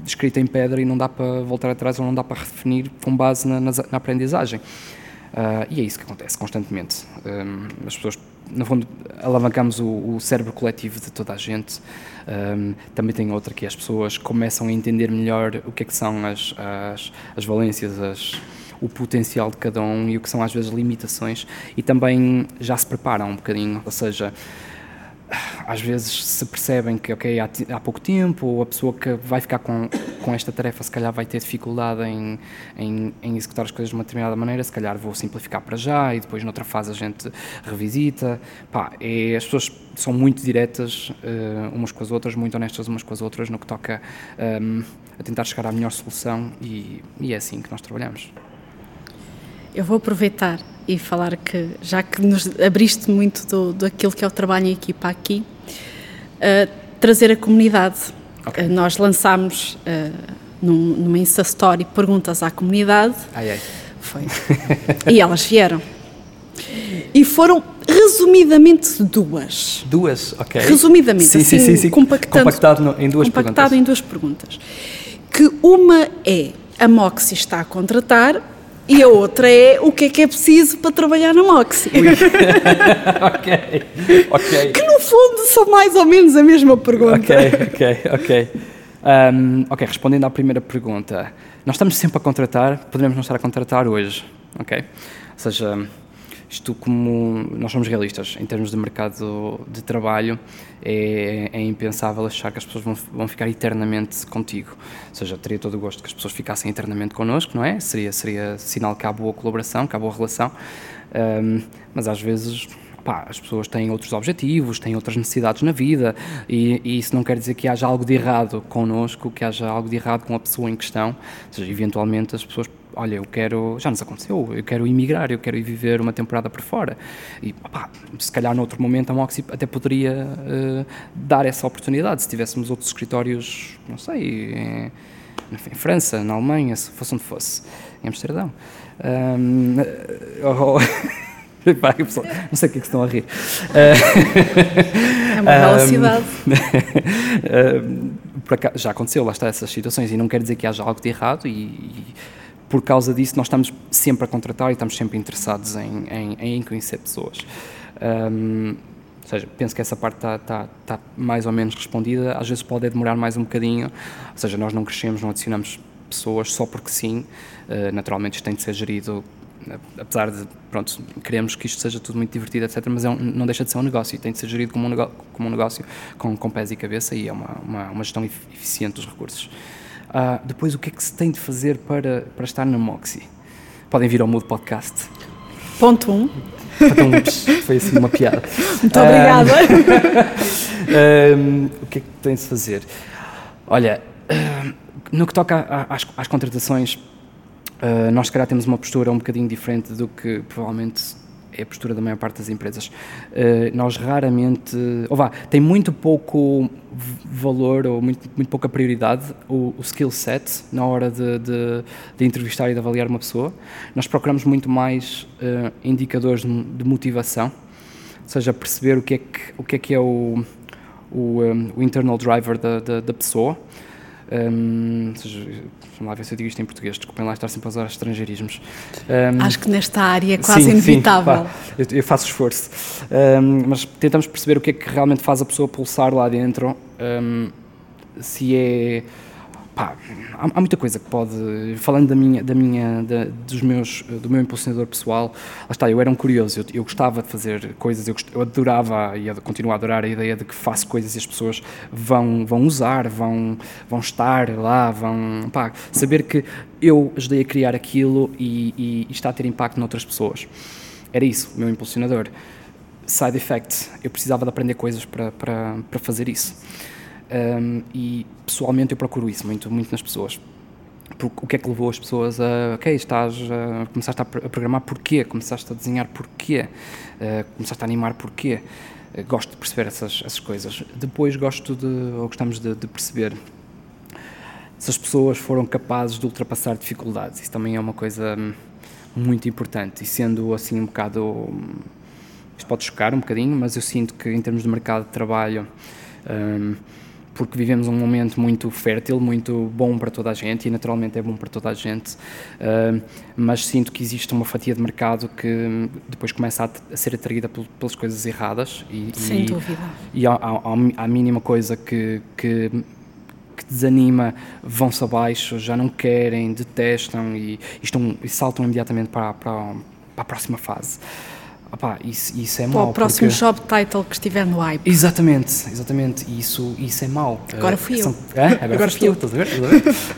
escrito em pedra e não dá para voltar atrás ou não dá para redefinir com base na, na, na aprendizagem. Uh, e é isso que acontece constantemente. Um, as pessoas, no fundo, alavancamos o, o, cérebro coletivo de toda a gente. Um, também tem outra que as pessoas começam a entender melhor o que é que são as, as, as valências, as, o potencial de cada um e o que são às vezes limitações e também já se preparam um bocadinho, ou seja, às vezes se percebem que ok há, há, pouco tempo ou a pessoa que vai ficar com, com esta tarefa se calhar vai ter dificuldade em, em, em, executar as coisas de uma determinada maneira se calhar vou simplificar para já e depois noutra fase a gente revisita. Pá, é, as pessoas são muito diretas uh, umas com as outras muito honestas umas com as outras no que toca um, a tentar chegar à melhor solução e, e é assim que nós trabalhamos eu vou aproveitar e falar que, já que nos abriste muito do, daquilo que é o trabalho em equipa aqui, uh, trazer a comunidade. Okay. Uh, nós lançámos uh, num, numa Insta Story perguntas à comunidade. Ai, ai. Foi. e elas vieram. E foram resumidamente duas. Duas, ok. Resumidamente, sim, assim, sim, sim, compactado no, em duas compactado perguntas. em duas perguntas. Que uma é a Moxie está a contratar e a outra é o que é que é preciso para trabalhar na Moxie. ok, ok. Que no fundo são mais ou menos a mesma pergunta. Ok, ok, ok. Um, ok, respondendo à primeira pergunta, nós estamos sempre a contratar, poderemos não estar a contratar hoje, ok? Ou seja, isto como nós somos realistas em termos de mercado de trabalho é, é, impensável achar que as pessoas vão, vão ficar eternamente contigo ou seja, teria todo o gosto que as pessoas ficassem eternamente connosco, não é? Seria, seria sinal que há boa colaboração, que há boa relação um, mas às vezes Pá, as pessoas têm outros objetivos, têm outras necessidades na vida e, e, isso não quer dizer que haja algo de errado connosco, que haja algo de errado com a pessoa em questão. Ou seja, eventualmente as pessoas olha, eu quero, já nos aconteceu, eu quero emigrar, eu quero ir viver uma temporada por fora. E, opá, se calhar, noutro momento, a Moxie até poderia uh, dar essa oportunidade, se tivéssemos outros escritórios, não sei, em, em França, na Alemanha, se fosse onde fosse, em Amsterdão. Um, oh, não sei o que é que estão a rir. É uma bela cidade. já aconteceu, lá está essas situações, e não quer dizer que haja algo de errado, e, e por causa disso, nós estamos sempre a contratar e estamos sempre interessados em, em, em conhecer pessoas. Um, ou seja, penso que essa parte está, está, está, mais ou menos respondida. Às vezes pode demorar mais um bocadinho, ou seja, nós não crescemos, não adicionamos pessoas só porque sim. Uh, naturalmente, isto tem de ser gerido, apesar de, pronto, queremos que isto seja tudo muito divertido, etc., mas é um, não deixa de ser um negócio e tem de ser gerido como um, negócio, como um negócio com, com pés e cabeça e é uma, uma, uma gestão eficiente dos recursos. Uh, depois, o que é que se tem de fazer para, para estar na Moxie? Podem vir ao Mood Podcast. Ponto 1. Um. foi assim uma piada. Muito uh, obrigada. um, o que é que tem de fazer? Olha, uh, no que toca às, às contratações, nós se calhar temos uma postura um bocadinho diferente do que provavelmente é a postura da maior parte das empresas. Uh, nós raramente, ou vá, tem muito pouco valor ou muito, muito pouca prioridade o, o skill set na hora de, de, de, entrevistar e de avaliar uma pessoa. Nós procuramos muito mais uh, indicadores de motivação, ou seja, perceber o que é que, o que, é, que é o, o, um, o internal driver da, da, da pessoa. Um, seja, vamos lá ver se eu digo isto em português, desculpem lá estar sempre a usar estrangeirismos. Um, Acho que nesta área é quase sim, inevitável. Sim, eu, eu, faço esforço. Um, mas tentamos perceber o que é que realmente faz a pessoa pulsar lá dentro. se é pá, há, há, muita coisa que pode. Falando da minha, da minha, da, dos meus, do meu impulsionador pessoal, lá está, eu era um curioso, eu, eu gostava de fazer coisas, eu, eu adorava e continuo a adorar a ideia de que faço coisas e as pessoas vão, vão usar, vão, vão estar lá, vão. Pá, saber que eu ajudei a criar aquilo e, e, e está a ter impacto noutras pessoas. Era isso, o meu impulsionador. Side effect, eu precisava de aprender coisas para, para, para fazer isso. Um, e pessoalmente eu procuro isso muito, muito nas pessoas. O que é que levou as pessoas a, ok, estás a, começaste a, programar porquê, começaste a desenhar porquê, uh, começaste a animar porquê. Uh, gosto de perceber essas, essas coisas. Depois gosto de, ou gostamos de, de perceber se as pessoas foram capazes de ultrapassar dificuldades. Isso também é uma coisa hum, muito importante. E sendo assim um bocado. Isto pode chocar um bocadinho, mas eu sinto que em termos de mercado de trabalho. Um, porque vivemos um momento muito fértil, muito bom para toda a gente e naturalmente é bom para toda a gente, uh, mas sinto que existe uma fatia de mercado que depois começa a, a ser atraída pelas coisas erradas e, Sem e, dúvida. E à mínima coisa que, que que desanima, vão-se abaixo, já não querem, detestam e, e, estão, e saltam imediatamente para, para, para a próxima fase. Opa, isso, isso é mau. Para o próximo porque... job title que estiver no hype. Exatamente, exatamente. Isso, isso é mau. Agora fui uh, eu. São... Agora, Agora fui eu, estás a ver?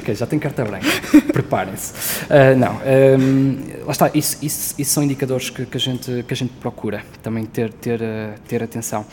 ok, já tenho carta branca. Preparem-se. Uh, não, um, ehm, lá está. Isso, isso, isso são indicadores que, que, a gente, que a gente procura também ter, ter, uh, ter atenção.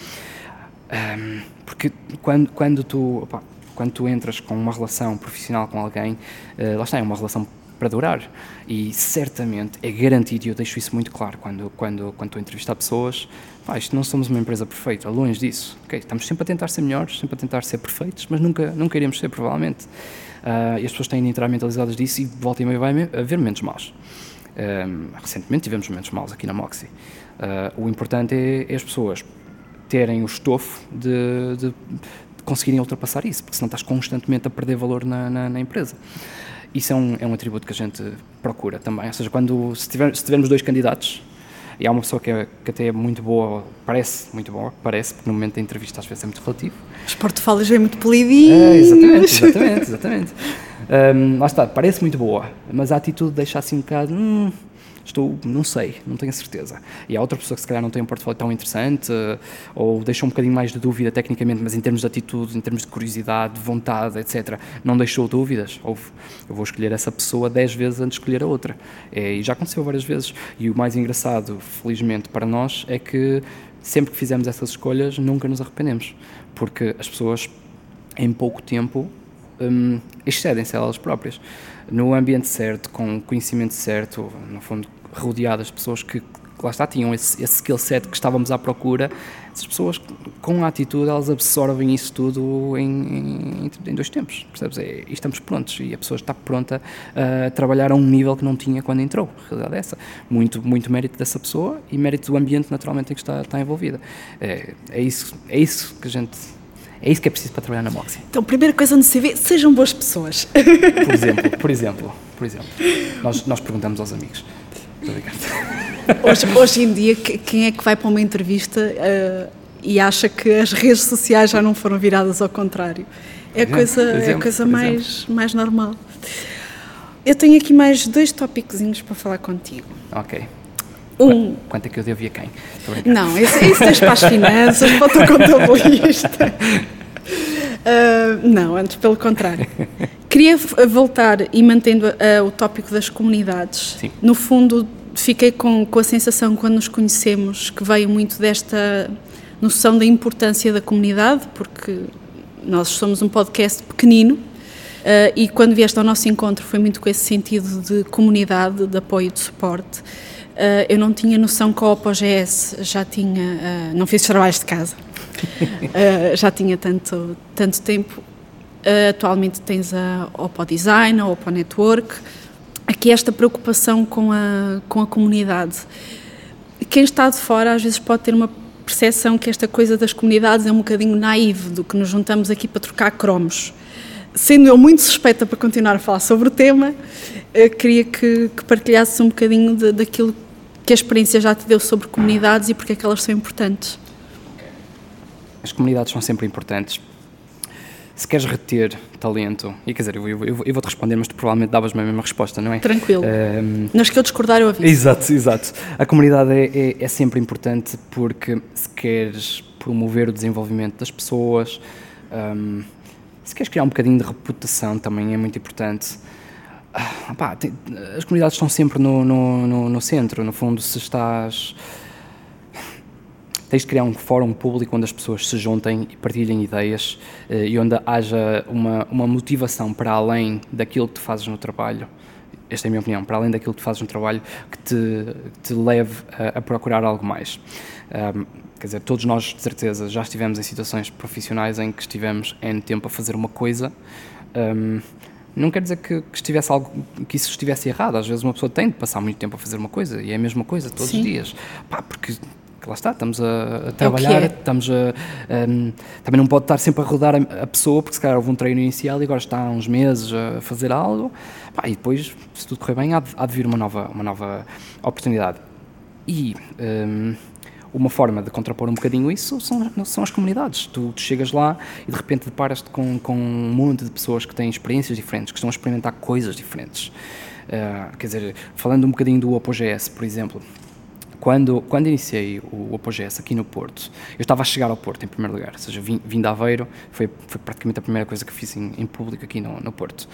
Um, ehm, porque quando, quando tu. Opa, quando tu entras com uma relação profissional com alguém, uh, lá está, é uma relação para durar. E certamente é garantido, e eu deixo isso muito claro quando, quando, quando estou a entrevistar pessoas, pá, isto não somos uma empresa perfeita, longe disso. Okay, estamos sempre a tentar ser melhores, sempre a tentar ser perfeitos, mas nunca, nunca iremos ser, provavelmente. Uh, e as pessoas têm de entrar mentalizadas disso e volta e meia vai haver momentos maus. Um, recentemente tivemos momentos maus aqui na Moxie. Uh, o importante é, é, as pessoas terem o estofo de, de, conseguirem ultrapassar isso, porque senão estás constantemente a perder valor na, na, na empresa. Isso é um, é um atributo que a gente procura também. Ou seja, quando, se, tiver, se tivermos dois candidatos e há uma pessoa que, é, que até é muito boa, parece muito boa, parece, porque no momento da entrevista às vezes é muito relativo. Os portfólios vêm muito polidinhos. É, exatamente, exatamente, exatamente. Um, lá está, parece muito boa, mas a atitude deixa assim um bocado. Hum, estou, não sei, não tenho certeza. E há outra pessoa que se calhar não tem um portfólio tão interessante ou deixou um bocadinho mais de dúvida tecnicamente, mas em termos de atitude, em termos de curiosidade, de vontade, etc., não deixou dúvidas. Ou eu vou escolher essa pessoa dez vezes antes de escolher a outra. É, e já aconteceu várias vezes. E o mais engraçado, felizmente para nós, é que sempre que fizemos essas escolhas nunca nos arrependemos, porque as pessoas em pouco tempo um, excedem-se elas próprias. No ambiente certo, com o conhecimento certo, no fundo, rodeadas de pessoas que, lá está, tinham esse, esse skill set que estávamos à procura, essas pessoas com a atitude, elas absorvem isso tudo em, em, em dois tempos, percebes? É, e estamos prontos, e a pessoa está pronta a trabalhar a um nível que não tinha quando entrou, a realidade é essa. Muito, muito mérito dessa pessoa e mérito do ambiente, naturalmente, em que está, está envolvida. É, é, isso, é isso que a gente... É isso que é preciso para trabalhar na Moxie. Então, primeira coisa no CV, sejam boas pessoas. Por exemplo, por exemplo, por exemplo. Nós, nós perguntamos aos amigos. Hoje, hoje em dia, quem é que vai para uma entrevista uh, e acha que as redes sociais já não foram viradas ao contrário? É a coisa, exemplo, é a coisa mais, mais normal. Eu tenho aqui mais dois tópicos para falar contigo. Ok. Um. Quanto é que eu devo a quem? Não, isso, isso tens para as finanças, para o teu contabilista. Uh, não, antes pelo contrário. Queria voltar e mantendo uh, o tópico das comunidades. Sim. No fundo, fiquei com, com a sensação, quando nos conhecemos, que veio muito desta noção da importância da comunidade, porque nós somos um podcast pequenino uh, e quando vieste ao nosso encontro foi muito com esse sentido de comunidade, de apoio, de suporte. Uh, eu não tinha noção que a OPOGS já tinha, uh, não fiz trabalhos de casa, já tinha tanto, tanto tempo. atualmente tens a Opo Design, a Opo Network, aqui esta preocupação com a, com a comunidade. Quem está de fora às vezes pode ter uma percepção que esta coisa das comunidades é um bocadinho naive, do que nos juntamos aqui para trocar cromos. Sendo eu muito suspeita para continuar a falar sobre o tema, queria que, que partilhasse um bocadinho de, daquilo que a experiência já te deu sobre comunidades e porque é que elas são importantes. As comunidades são sempre importantes se queres reter talento, e quer dizer, eu, eu, eu vou-te responder, mas tu provavelmente davas-me a mesma resposta, não é? Tranquilo. Um, Nas que eu discordar, eu aviso. Exato, exato. A comunidade é, é, é, sempre importante porque se queres promover o desenvolvimento das pessoas, um, se queres criar um bocadinho de reputação também é muito importante. Ah, pá, tem, as comunidades estão sempre no, no, no, no centro, no fundo, se estás tens de criar um fórum público onde as pessoas se juntem e partilhem ideias eh, e onde haja uma, uma motivação para além daquilo que tu fazes no trabalho. Esta é a minha opinião, para além daquilo que tu fazes no trabalho, que te, te leve a, a procurar algo mais. Um, quer dizer, todos nós, de certeza, já estivemos em situações profissionais em que estivemos em tempo a fazer uma coisa. Um, não quer dizer que, que, estivesse algo que isso estivesse errado. Às vezes uma pessoa tem de passar muito tempo a fazer uma coisa e é a mesma coisa todos Sim. os dias. Pá, porque lá está, estamos a, a trabalhar, é é. estamos a, um, também não pode estar sempre a rodar a, a, pessoa, porque se calhar houve um treino inicial e agora está há uns meses a fazer algo, pá, e depois, se tudo correr bem, há de, há de vir uma nova, uma nova oportunidade. E um, uma forma de contrapor um bocadinho isso são, são as comunidades. Tu, tu chegas lá e de repente deparas-te com, com um monte de pessoas que têm experiências diferentes, que estão a experimentar coisas diferentes. Uh, quer dizer, falando um bocadinho do ApoGS, por exemplo, quando, quando iniciei o, o ApoGS aqui no Porto, eu estava a chegar ao Porto em primeiro lugar, ou seja, vim, vim de Aveiro, foi, foi praticamente a primeira coisa que fiz em, em público aqui no, no Porto.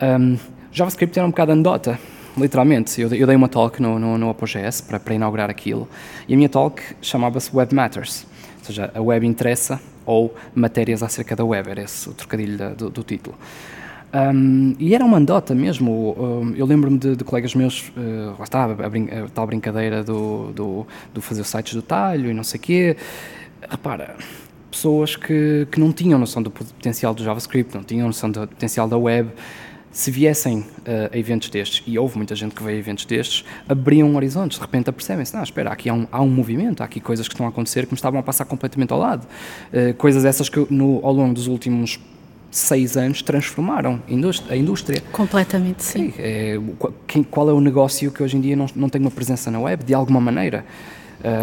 Um, JavaScript era um bocado anedota, literalmente. Eu, eu, dei uma talk no, no, no ApoGS para, para inaugurar aquilo, e a minha talk chamava-se Web Matters, ou seja, a web interessa ou matérias acerca da web, era esse o trocadilho da, do, do título. Um, e era uma andota mesmo. Um, eu lembro-me de, de, colegas meus, uh, lá está, a, brin a, tal brincadeira do, do, do, fazer sites do talho e não sei o quê. Repara, pessoas que, que não tinham noção do potencial do JavaScript, não tinham noção do potencial da web, se viessem uh, a eventos destes, e houve muita gente que veio a eventos destes, abriam horizontes, de repente apercebem-se, não, espera, aqui há um, há um movimento, há aqui coisas que estão a acontecer que me estavam a passar completamente ao lado. Uh, coisas essas que no, ao longo dos últimos seis anos transformaram a indústria. Completamente, sim. sim é, qual é o negócio que hoje em dia não, não tem uma presença na web, de alguma maneira?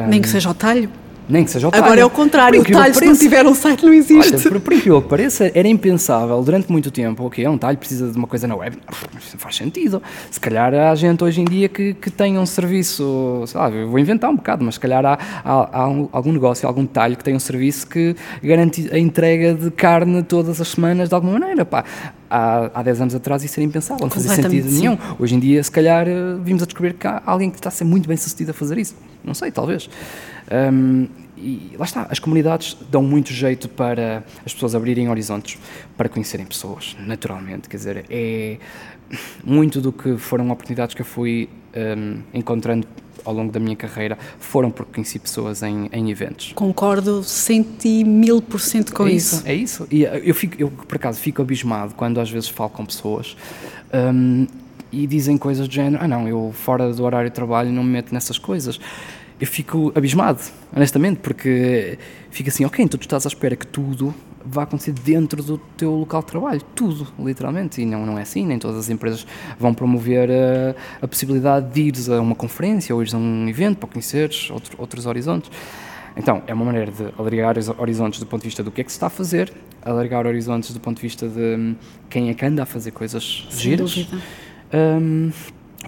Nem que seja o talho. Nem que seja. Agora é o contrário, o talho se não tiver um site não existe. Olha, por, por incrível que pareça, era impensável durante muito tempo, ok, um talho precisa de uma coisa na web, não faz sentido. Se calhar há gente hoje em dia que, que tem um serviço, sei lá, vou inventar um bocado, mas se calhar há, há, há um, algum negócio, algum talho que tem um serviço que garante a entrega de carne todas as semanas de alguma maneira, pá. Há, há 10 anos atrás isso era impensável, não fazia sentido sim. nenhum. Hoje em dia, se calhar, eh, vimos a descobrir que há alguém que está a ser muito bem sucedido a fazer isso. Não sei, talvez. Um, e lá está, as comunidades dão muito jeito para as pessoas abrirem horizontes, para conhecerem pessoas, naturalmente. Quer dizer, é muito do que foram oportunidades que eu fui um, encontrando ao longo da minha carreira foram porque conheci pessoas em, em eventos. Concordo cento e mil por cento com é isso, isso. É isso. E eu, fico, eu, por acaso, fico abismado quando às vezes falo com pessoas um, e dizem coisas do género: ah, não, eu fora do horário de trabalho não me meto nessas coisas eu fico abismado, honestamente, porque fica assim, ok, então tu estás à espera que tudo vá acontecer dentro do teu local de trabalho, tudo, literalmente, e não, não é assim, nem todas as empresas vão promover a, a possibilidade de ires a uma conferência ou ires a um evento para conheceres outro, outros horizontes. Então, é uma maneira de alargar horizontes do ponto de vista do que é que se está a fazer, alargar horizontes do ponto de vista de hum, quem é que anda a fazer coisas Sem giras. Dúvida. Um,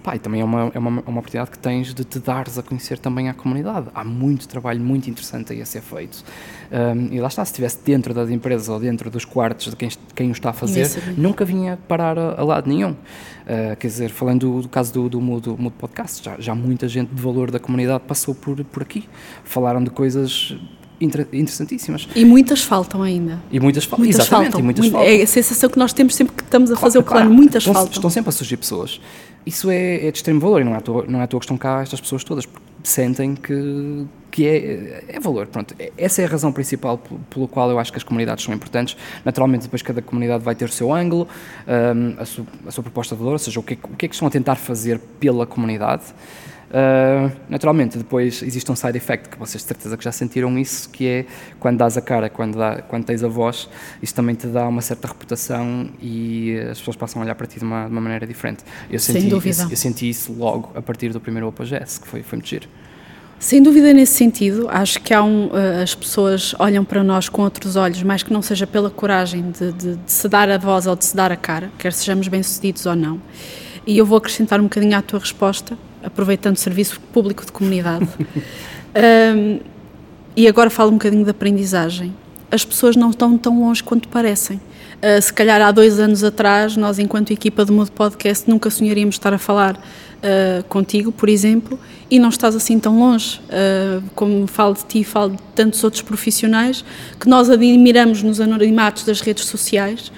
Pá, e também é uma, é uma, uma oportunidade que tens de te dares a conhecer também à comunidade. Há muito trabalho muito interessante aí a ser feito. Um, e lá está, se estivesse dentro das empresas ou dentro dos quartos de quem, quem o está a fazer, nunca vinha parar a, a lado nenhum. Uh, quer dizer, falando do, do caso do, do, do, do Podcast, já, já muita gente de valor da comunidade passou por, por aqui. Falaram de coisas interessantíssimas. E muitas faltam ainda. E muitas, fa muitas exatamente, faltam. E muitas faltam. É a sensação que nós temos sempre que estamos a fazer claro, o plano, muitas estão, faltam. Estão sempre a surgir pessoas isso é, é, de extremo valor e não é, à toa, não é à toa que estão cá estas pessoas todas, porque sentem que, que é, é valor. Pronto, essa é a razão principal pelo qual eu acho que as comunidades são importantes. Naturalmente, depois cada comunidade vai ter o seu ângulo, um, a, sua, a, sua, proposta de valor, ou seja, o que, o que é que estão a tentar fazer pela comunidade. Uh, naturalmente, depois existe um side effect que vocês de certeza que já sentiram isso, que é quando dás a cara, quando, dá, quando tens a voz, isso também te dá uma certa reputação e as pessoas passam a olhar para ti de uma, de uma maneira diferente. Eu senti, Sem dúvida. Eu, eu, senti isso logo a partir do primeiro OpenJS, que foi, foi muito giro. Sem dúvida nesse sentido, acho que há um, uh, as pessoas olham para nós com outros olhos, mais que não seja pela coragem de, de, de, se dar a voz ou de se dar a cara, quer sejamos bem-sucedidos ou não. E eu vou acrescentar um bocadinho à tua resposta, aproveitando o serviço público de comunidade. um, e agora falo um bocadinho de aprendizagem. As pessoas não estão tão longe quanto parecem. Uh, se calhar há dois anos atrás, nós, enquanto equipa do Mudo Podcast, nunca sonharíamos estar a falar uh, contigo, por exemplo, e não estás assim tão longe. Uh, como falo de ti, falo de tantos outros profissionais que nós admiramos nos anonimatos das redes sociais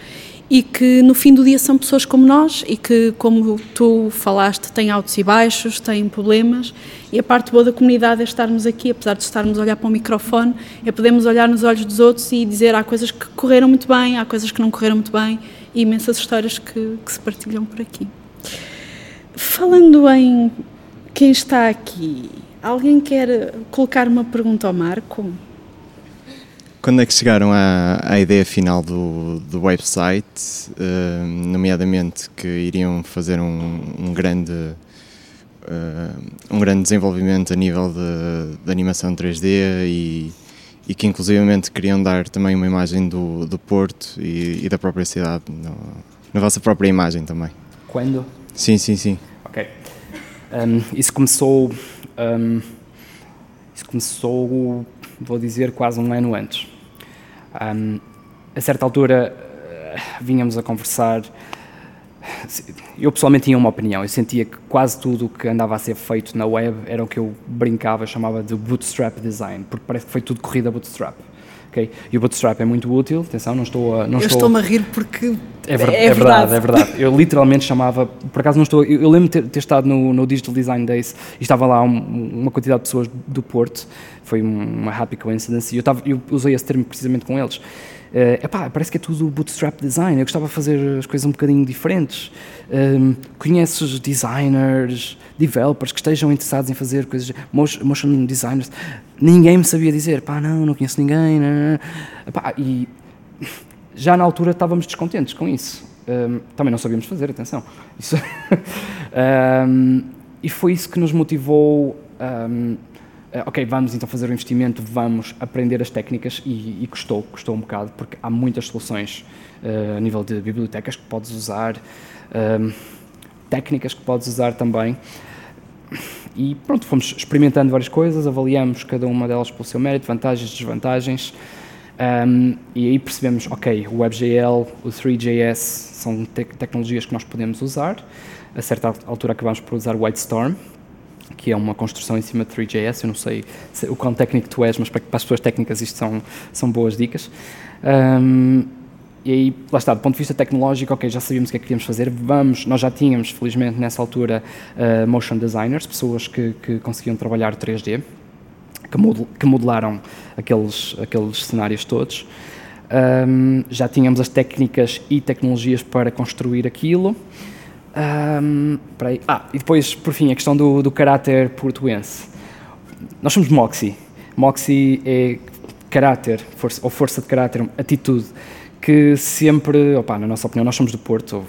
e que no fim do dia são pessoas como nós e que, como tu falaste, têm altos e baixos, têm problemas. E a parte boa da comunidade é estarmos aqui, apesar de estarmos a olhar para o microfone, é podermos olhar nos olhos dos outros e dizer há coisas que correram muito bem, há coisas que não correram muito bem e imensas histórias que, que se partilham por aqui. Falando em quem está aqui, alguém quer colocar uma pergunta ao Marco? Quando é que chegaram à, à ideia final do, do website, uh, nomeadamente que iriam fazer um, um grande uh, um grande desenvolvimento a nível de, de animação 3D e, e, que inclusivamente queriam dar também uma imagem do, do Porto e, e da própria cidade, no, na vossa própria imagem também? Quando? Sim, sim, sim. Ok. Um, isso começou. Um, isso começou, vou dizer, quase um ano antes. Um, a certa altura uh, vínhamos a conversar. Eu pessoalmente tinha uma opinião. Eu sentia que quase tudo o que andava a ser feito na web era o que eu brincava, chamava de bootstrap design, porque parece que foi tudo corrida bootstrap. Okay? E o bootstrap é muito útil, atenção, não estou a. Não eu estou me a rir porque. É, ver, é, é verdade, é verdade. Eu literalmente chamava, por acaso não estou. Eu, eu lembro de ter, ter, estado no, no, Digital Design Days e estava lá um, uma quantidade de pessoas do Porto, foi uma happy coincidence, e eu, estava, eu usei esse termo precisamente com eles. Uh, epá, parece que é tudo bootstrap design. Eu gostava de fazer as coisas um bocadinho diferentes. Um, conheces designers, developers que estejam interessados em fazer coisas, motion designers? Ninguém me sabia dizer, pá, não, não conheço ninguém. Não, não. Epá, e já na altura estávamos descontentes com isso. Um, também não sabíamos fazer, atenção. Isso um, e foi isso que nos motivou. Um, ok, vamos então fazer o investimento, vamos aprender as técnicas e, e custou, custou um bocado, porque há muitas soluções uh, a nível de bibliotecas que podes usar, uh, técnicas que podes usar também. E pronto, fomos experimentando várias coisas, avaliamos cada uma delas pelo seu mérito, vantagens, desvantagens. Um, e aí percebemos, ok, o WebGL, o 3JS são te tecnologias que nós podemos usar. A certa altura acabamos por usar o Whitestorm, que é uma construção em cima de 3JS. Eu não sei se, o quão técnico tu és, mas para, para, as pessoas técnicas isto são, são boas dicas. Um, e aí, lá está, do ponto de vista tecnológico, ok, já sabíamos o que é que queríamos fazer, vamos, nós já tínhamos, felizmente, nessa altura, uh, motion designers, pessoas que, que conseguiam trabalhar 3D, que, model, que modelaram aqueles, aqueles cenários todos. Um, já tínhamos as técnicas e tecnologias para construir aquilo. Um, ah, e depois, por fim, a questão do, do caráter portuense. Nós somos Moxie. Moxie é caráter, força, ou força de caráter, atitude, que sempre, opa, na nossa opinião, nós somos do Porto, ou,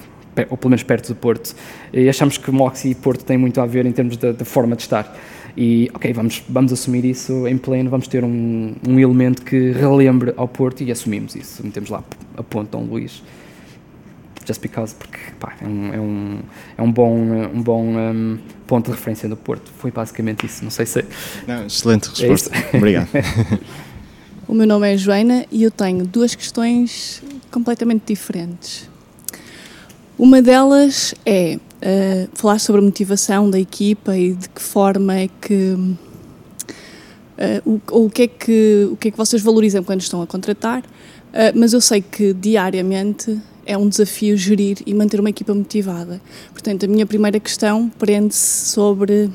ou pelo menos perto do Porto, e achamos que Moxie e Porto têm muito a ver em termos da forma de estar. E, ok, vamos, vamos assumir isso em pleno, vamos ter um, um elemento que relembre ao Porto e assumimos isso. Metemos lá a ponte Dom Luís just because, porque pá, é, um, é, um, é um bom, um bom um, ponto de referência do Porto. Foi basicamente isso. Não sei se. Não, excelente é resposta. É Obrigado. o meu nome é Joana e eu tenho duas questões completamente diferentes. Uma delas é uh, falar sobre a motivação da equipa e de que forma é que. Uh, o, o, que é que, o que é que vocês valorizam quando estão a contratar, uh, mas eu sei que diariamente é um desafio gerir e manter uma equipa motivada. Portanto, a minha primeira questão prende-se sobre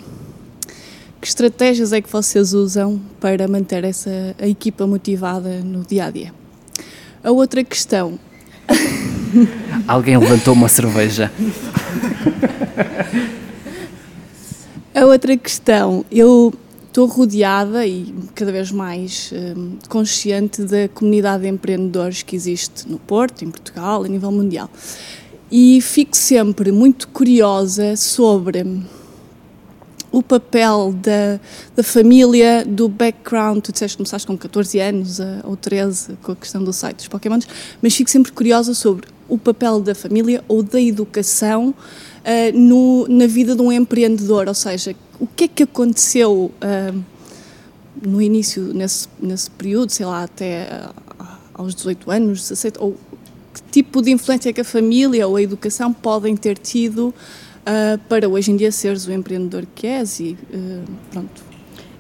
que estratégias é que vocês usam para manter essa a equipa motivada no dia a dia. A outra questão. Alguém levantou uma cerveja. a outra questão, eu estou rodeada e cada vez mais um, consciente da comunidade de empreendedores que existe no Porto, em Portugal, a nível mundial. E fico sempre muito curiosa sobre o papel da, da família, do background. Tu disseste que começaste com 14 anos ou 13 com a questão do site dos Pokémons, mas fico sempre curiosa sobre o papel da família ou da educação uh, no, na vida de um empreendedor, ou seja, o que é que aconteceu uh, no início, nesse, nesse período, sei lá, até uh, aos 18 anos, 17, ou que tipo de influência é que a família ou a educação podem ter tido uh, para hoje em dia seres o empreendedor que és e uh, pronto.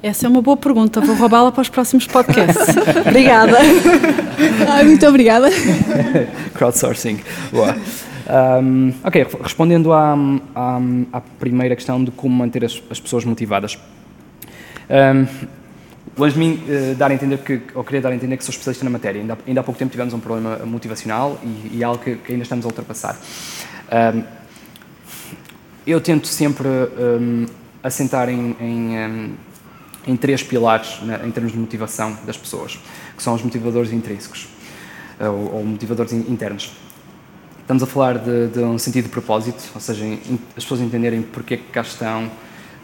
Essa é uma boa pergunta, vou roubá-la para os próximos podcasts. obrigada. Ai, muito obrigada. Crowdsourcing. Boa. Um, ok, respondendo à, à, à, primeira questão de como manter as, as pessoas motivadas. Um, longe de mim uh, dar a entender que, ou queria dar a entender que sou especialista na matéria. Ainda, ainda há pouco tempo tivemos um problema motivacional e, e algo que, que, ainda estamos a ultrapassar. Um, eu tento sempre um, assentar em, em, em três pilares né, em termos de motivação das pessoas, que são os motivadores intrínsecos ou, ou motivadores internos. Estamos a falar de, de, um sentido de propósito, ou seja, as pessoas entenderem porque é que cá estão,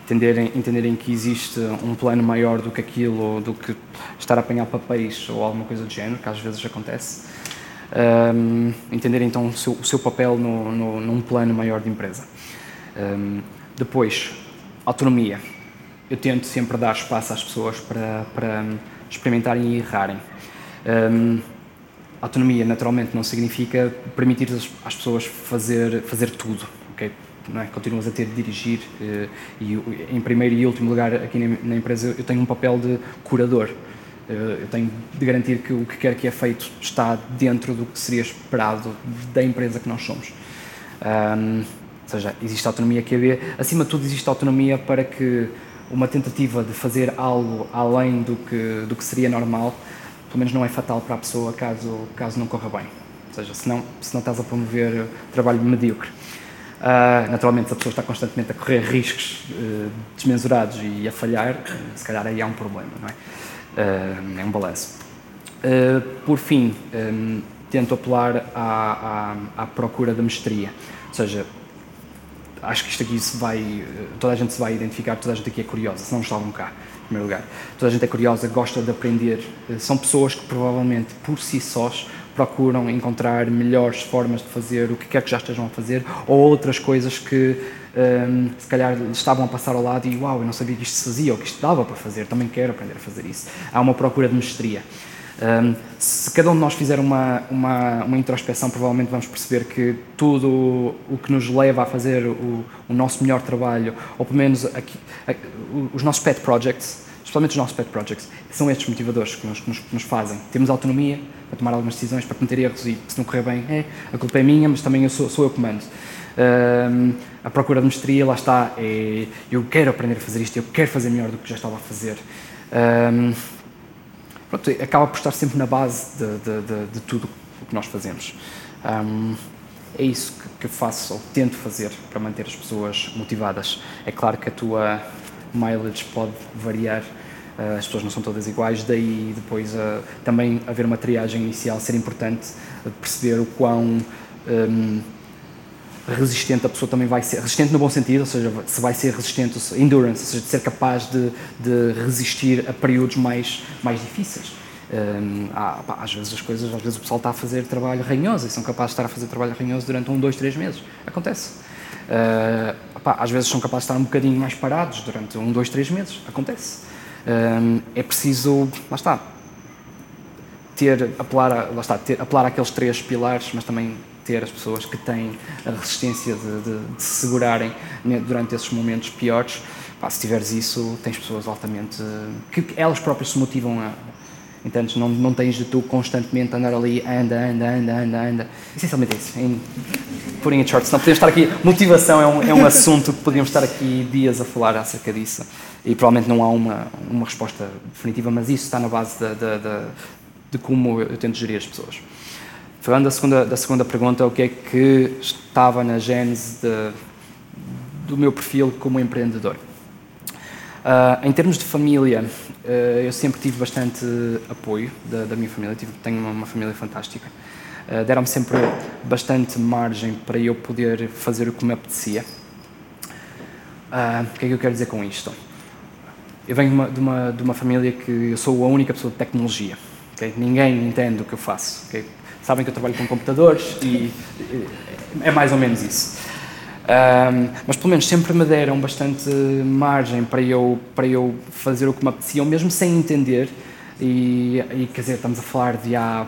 entenderem, entenderem que existe um plano maior do que aquilo, do que estar a apanhar papéis ou alguma coisa do género, que às vezes acontece. Um, entender então o seu, o seu papel no, no, num plano maior de empresa. Um, depois, autonomia. Eu tento sempre dar espaço às pessoas para, para experimentarem e errarem. Um, autonomia, naturalmente, não significa permitir às pessoas fazer, fazer tudo. Okay? Não é? Continuas a ter de dirigir uh, e, em primeiro e último lugar, aqui na, na empresa, eu tenho um papel de curador. Uh, eu tenho de garantir que o que quer que é feito está dentro do que seria esperado da empresa que nós somos. Um, ou seja, existe autonomia QB. Acima de tudo, existe autonomia para que uma tentativa de fazer algo além do que, do que seria normal, pelo menos não é fatal para a pessoa caso, caso não corra bem. Ou seja, se não, se não estás a promover trabalho medíocre. Uh, naturalmente, se a pessoa está constantemente a correr riscos uh, e a falhar, se calhar aí há um problema, não é? Uh, é um balanço. por fim, um, tento apelar à, à, à procura da mestria. Ou seja, acho que isto aqui se vai, toda a gente se vai identificar, toda a gente aqui é curiosa, se não estavam cá, primeiro lugar. Toda a gente é curiosa, gosta de aprender, são pessoas que provavelmente por si sós procuram encontrar melhores formas de fazer o que quer que já estejam a fazer ou outras coisas que um, se calhar estavam a passar ao lado e uau, eu não sabia que isto se fazia ou que isto dava para fazer, também quero aprender a fazer isso. Há uma procura de mestria. Um, se cada um de nós fizer uma, uma, uma, introspeção, provavelmente vamos perceber que tudo o que nos leva a fazer o, o nosso melhor trabalho, ou pelo menos aqui, os nossos pet projects, especialmente os nossos pet projects, são estes motivadores que nos, que nos, que nos fazem. Temos autonomia para tomar algumas decisões, para cometer erros e se não correr bem, é, a culpa é minha, mas também eu sou, sou eu que mando. Um, a procura de mestria, lá está, é, eu quero aprender a fazer isto, eu quero fazer melhor do que já estava a fazer. Um, pronto, acaba por estar sempre na base de, de, de, de tudo o que nós fazemos. Um, é isso que, que faço ou tento fazer para manter as pessoas motivadas. É claro que a tua mileage pode variar, uh, as pessoas não são todas iguais, daí depois uh, também haver uma triagem inicial ser importante, uh, perceber o quão um, resistente a pessoa também vai ser, resistente no bom sentido, ou seja, se vai ser resistente, endurance, ou seja, de ser capaz de, de resistir a períodos mais, mais difíceis. Um, há, pá, às vezes as coisas, às vezes o pessoal está a fazer trabalho ranhoso e são capazes de estar a fazer trabalho ranhoso durante um, dois, três meses. Acontece. Uh, pá, às vezes são capazes de estar um bocadinho mais parados durante um, dois, três meses. Acontece. Um, é preciso, lá está, ter, apelar, a, lá está, ter, apelar àqueles três pilares, mas também ter as pessoas que têm a resistência de, de, de se segurarem durante esses momentos piores. Pá, se tiveres isso, tens pessoas altamente. que elas próprias se motivam a. Entendes? Não, não tens de tu constantemente andar ali, anda, anda, anda, anda, anda. Essencialmente é isso. Em, putting it short, senão podemos estar aqui. Motivação é um, é um assunto que podíamos estar aqui dias a falar acerca disso. E provavelmente não há uma, uma resposta definitiva, mas isso está na base de como eu tento gerir as pessoas. Falando da segunda, da segunda pergunta, o que é que estava na gênese de, do meu perfil como empreendedor? Uh, em termos de família, uh, eu sempre tive bastante apoio da, da minha família, tive, tenho uma, uma família fantástica. Uh, Deram-me sempre bastante margem para eu poder fazer o que me apetecia. O que é que eu quero dizer com isto? Eu venho de uma, de uma, de uma família que eu sou a única pessoa de tecnologia. Okay? Ninguém entende o que eu faço. Okay? Sabem que eu trabalho com computadores e é mais ou menos isso. Um, mas pelo menos sempre me deram bastante margem para eu, para eu fazer o que me apetecia, mesmo sem entender. E, e quer dizer, estamos a falar de há,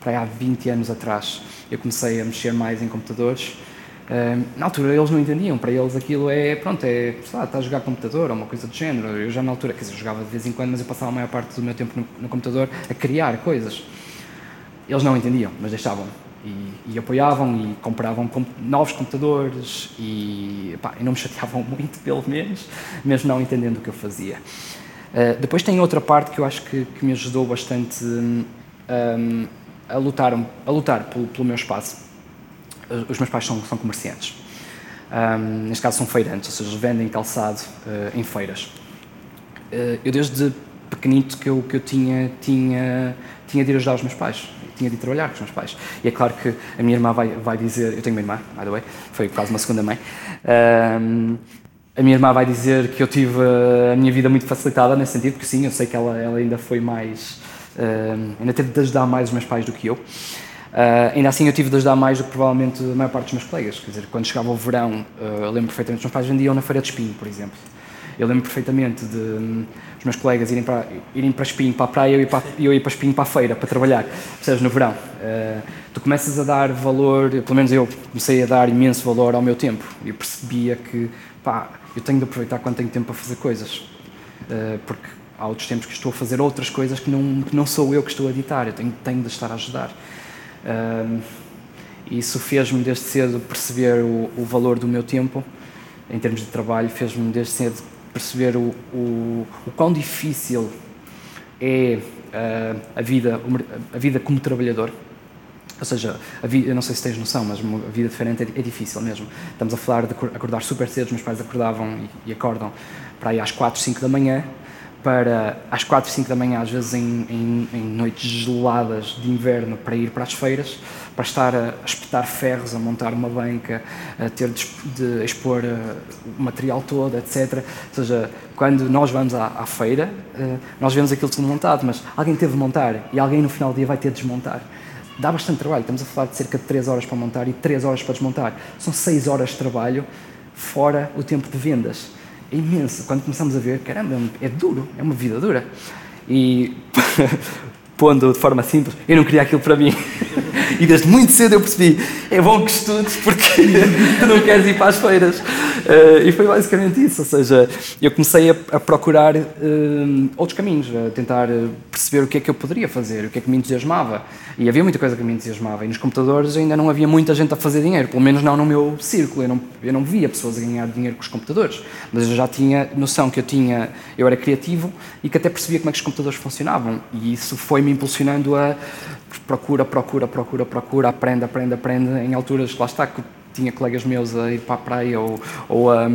para há 20 anos atrás. Eu comecei a mexer mais em computadores. Um, na altura eles não entendiam, para eles aquilo é, pronto, é, está a jogar computador ou uma coisa do género. Eu já na altura, quer dizer, jogava de vez em quando, mas eu passava a maior parte do meu tempo no, no computador a criar coisas. Eles não entendiam, mas deixavam e, e, apoiavam e compravam com, novos computadores e, e não me chateavam muito, pelo menos, mesmo não entendendo o que eu fazia. Uh, depois tem outra parte que eu acho que, que me ajudou bastante um, a lutar, a lutar pelo, pelo meu espaço. Os meus pais são, são comerciantes. Um, neste caso são feirantes, ou seja, vendem calçado uh, em feiras. Uh, eu desde pequenito que eu, que eu tinha, tinha, tinha de ir ajudar os meus pais tinha de trabalhar com os meus pais. E é claro que a minha irmã vai, vai dizer, eu tenho uma irmã, by the way, foi quase uma segunda mãe, um, a minha irmã vai dizer que eu tive a minha vida muito facilitada nesse sentido, porque sim, eu sei que ela, ela ainda foi mais, um, ainda teve de ajudar mais os meus pais do que eu. Uh, ainda assim, eu tive de ajudar mais do que provavelmente a maior parte dos meus colegas. Quer dizer, quando chegava o verão, uh, eu lembro perfeitamente, os meus pais vendiam na Feira de Espinho, por exemplo. Eu lembro perfeitamente de os meus colegas irem para, irem para Espinho, para a praia, eu, para, eu ir para Espinho, para a feira, para trabalhar, percebes, no verão. Uh, tu começas a dar valor, pelo menos eu comecei a dar imenso valor ao meu tempo. Eu percebia que, pá, eu tenho de aproveitar quando tenho tempo para fazer coisas. Uh, porque há outros tempos que estou a fazer outras coisas que não, que não sou eu que estou a editar, eu tenho, tenho de estar a ajudar. Uh, isso fez-me desde cedo perceber o, o valor do meu tempo em termos de trabalho, fez-me desde cedo perceber o, o, o quão difícil é uh, a, vida, a vida como trabalhador. Ou seja, vida, eu não sei se tens noção, mas a vida diferente é, é, difícil mesmo. Estamos a falar de acordar super cedo, os meus pais acordavam e, e acordam para aí às 4, 5 da manhã, para às 4, 5 da manhã, às vezes em, em, em, noites geladas de inverno, para ir para as feiras, para estar a, espetar ferros, a montar uma banca, a ter de, de expor uh, o material todo, etc. Ou seja, quando nós vamos à, à feira, uh, nós vemos aquilo tudo montado, mas alguém teve de montar e alguém no final do dia vai ter de desmontar. Dá bastante trabalho, estamos a falar de cerca de 3 horas para montar e 3 horas para desmontar. São 6 horas de trabalho, fora o tempo de vendas é imenso. Quando começamos a ver, caramba, é duro, é uma vida dura. E, pondo de forma simples, eu não queria aquilo para mim. E desde muito cedo eu percebi, é bom que estudes porque tu não queres ir para as feiras. Uh, e foi basicamente isso, ou seja, eu comecei a, a procurar uh, outros caminhos, a tentar perceber o que é que eu poderia fazer, o que é que me entusiasmava. E havia muita coisa que me entusiasmava. E nos computadores ainda não havia muita gente a fazer dinheiro, pelo menos não no meu círculo. Eu não, eu não via pessoas a ganhar dinheiro com os computadores. Mas eu já tinha noção que eu tinha, eu era criativo e que até percebia como é que os computadores funcionavam. E isso foi-me impulsionando a procura, procura, procura, procura, aprende, aprende, aprende, em alturas, lá está, que tinha colegas meus a ir para a praia ou, ou a,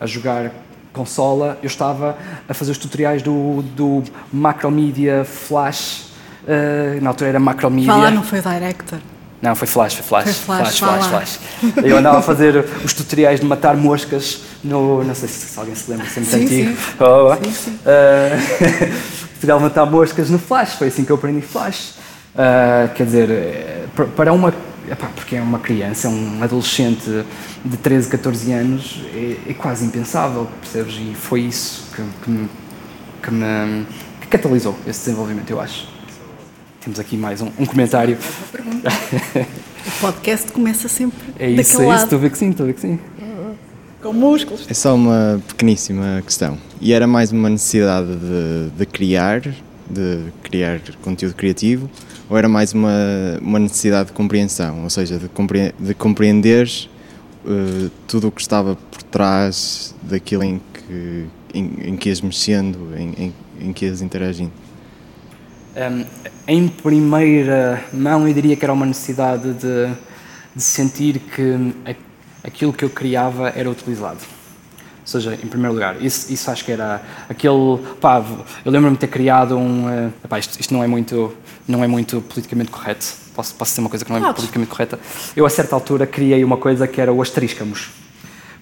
a jogar consola, eu estava a fazer os tutoriais do, do Macromedia Flash, uh, na altura era Macromedia. Fala, não foi Director. Não, foi Flash, foi Flash. Foi Flash, Flash, Flash, flash. Eu andava a fazer os tutoriais de matar moscas no. Não sei se alguém se lembra, se é muito sim, antigo. Sim. Oh, sim, sim. Uh, tutorial de matar moscas no Flash, foi assim que eu aprendi Flash. Uh, quer dizer, para uma. Epá, porque é uma criança, é um adolescente de 13, 14 anos, é, é quase impensável, percebes? E foi isso que, que, me, que, me, que catalisou esse desenvolvimento, eu acho. Temos aqui mais um, um comentário. o podcast começa sempre É isso, é isso, estou a ver que sim, estou a ver que sim. Com músculos. É só uma pequeníssima questão. E era mais uma necessidade de, de criar, de criar conteúdo criativo, ou era mais uma, uma necessidade de compreensão, ou seja, de, compre de compreender uh, tudo o que estava por trás daquilo em que, em, em que ias mexendo, em, em, em que ias interagindo? Um, em primeira mão, eu diria que era uma necessidade de, de sentir que aquilo que eu criava era utilizado. Ou seja, em primeiro lugar, isso, isso acho que era aquele. Pá, eu lembro-me de ter criado um. Uh, epá, isto, isto, não, é muito, não é muito politicamente correto. Posso, posso dizer uma coisa que não é politicamente correta? Eu, a certa altura, criei uma coisa que era o asteriscamos.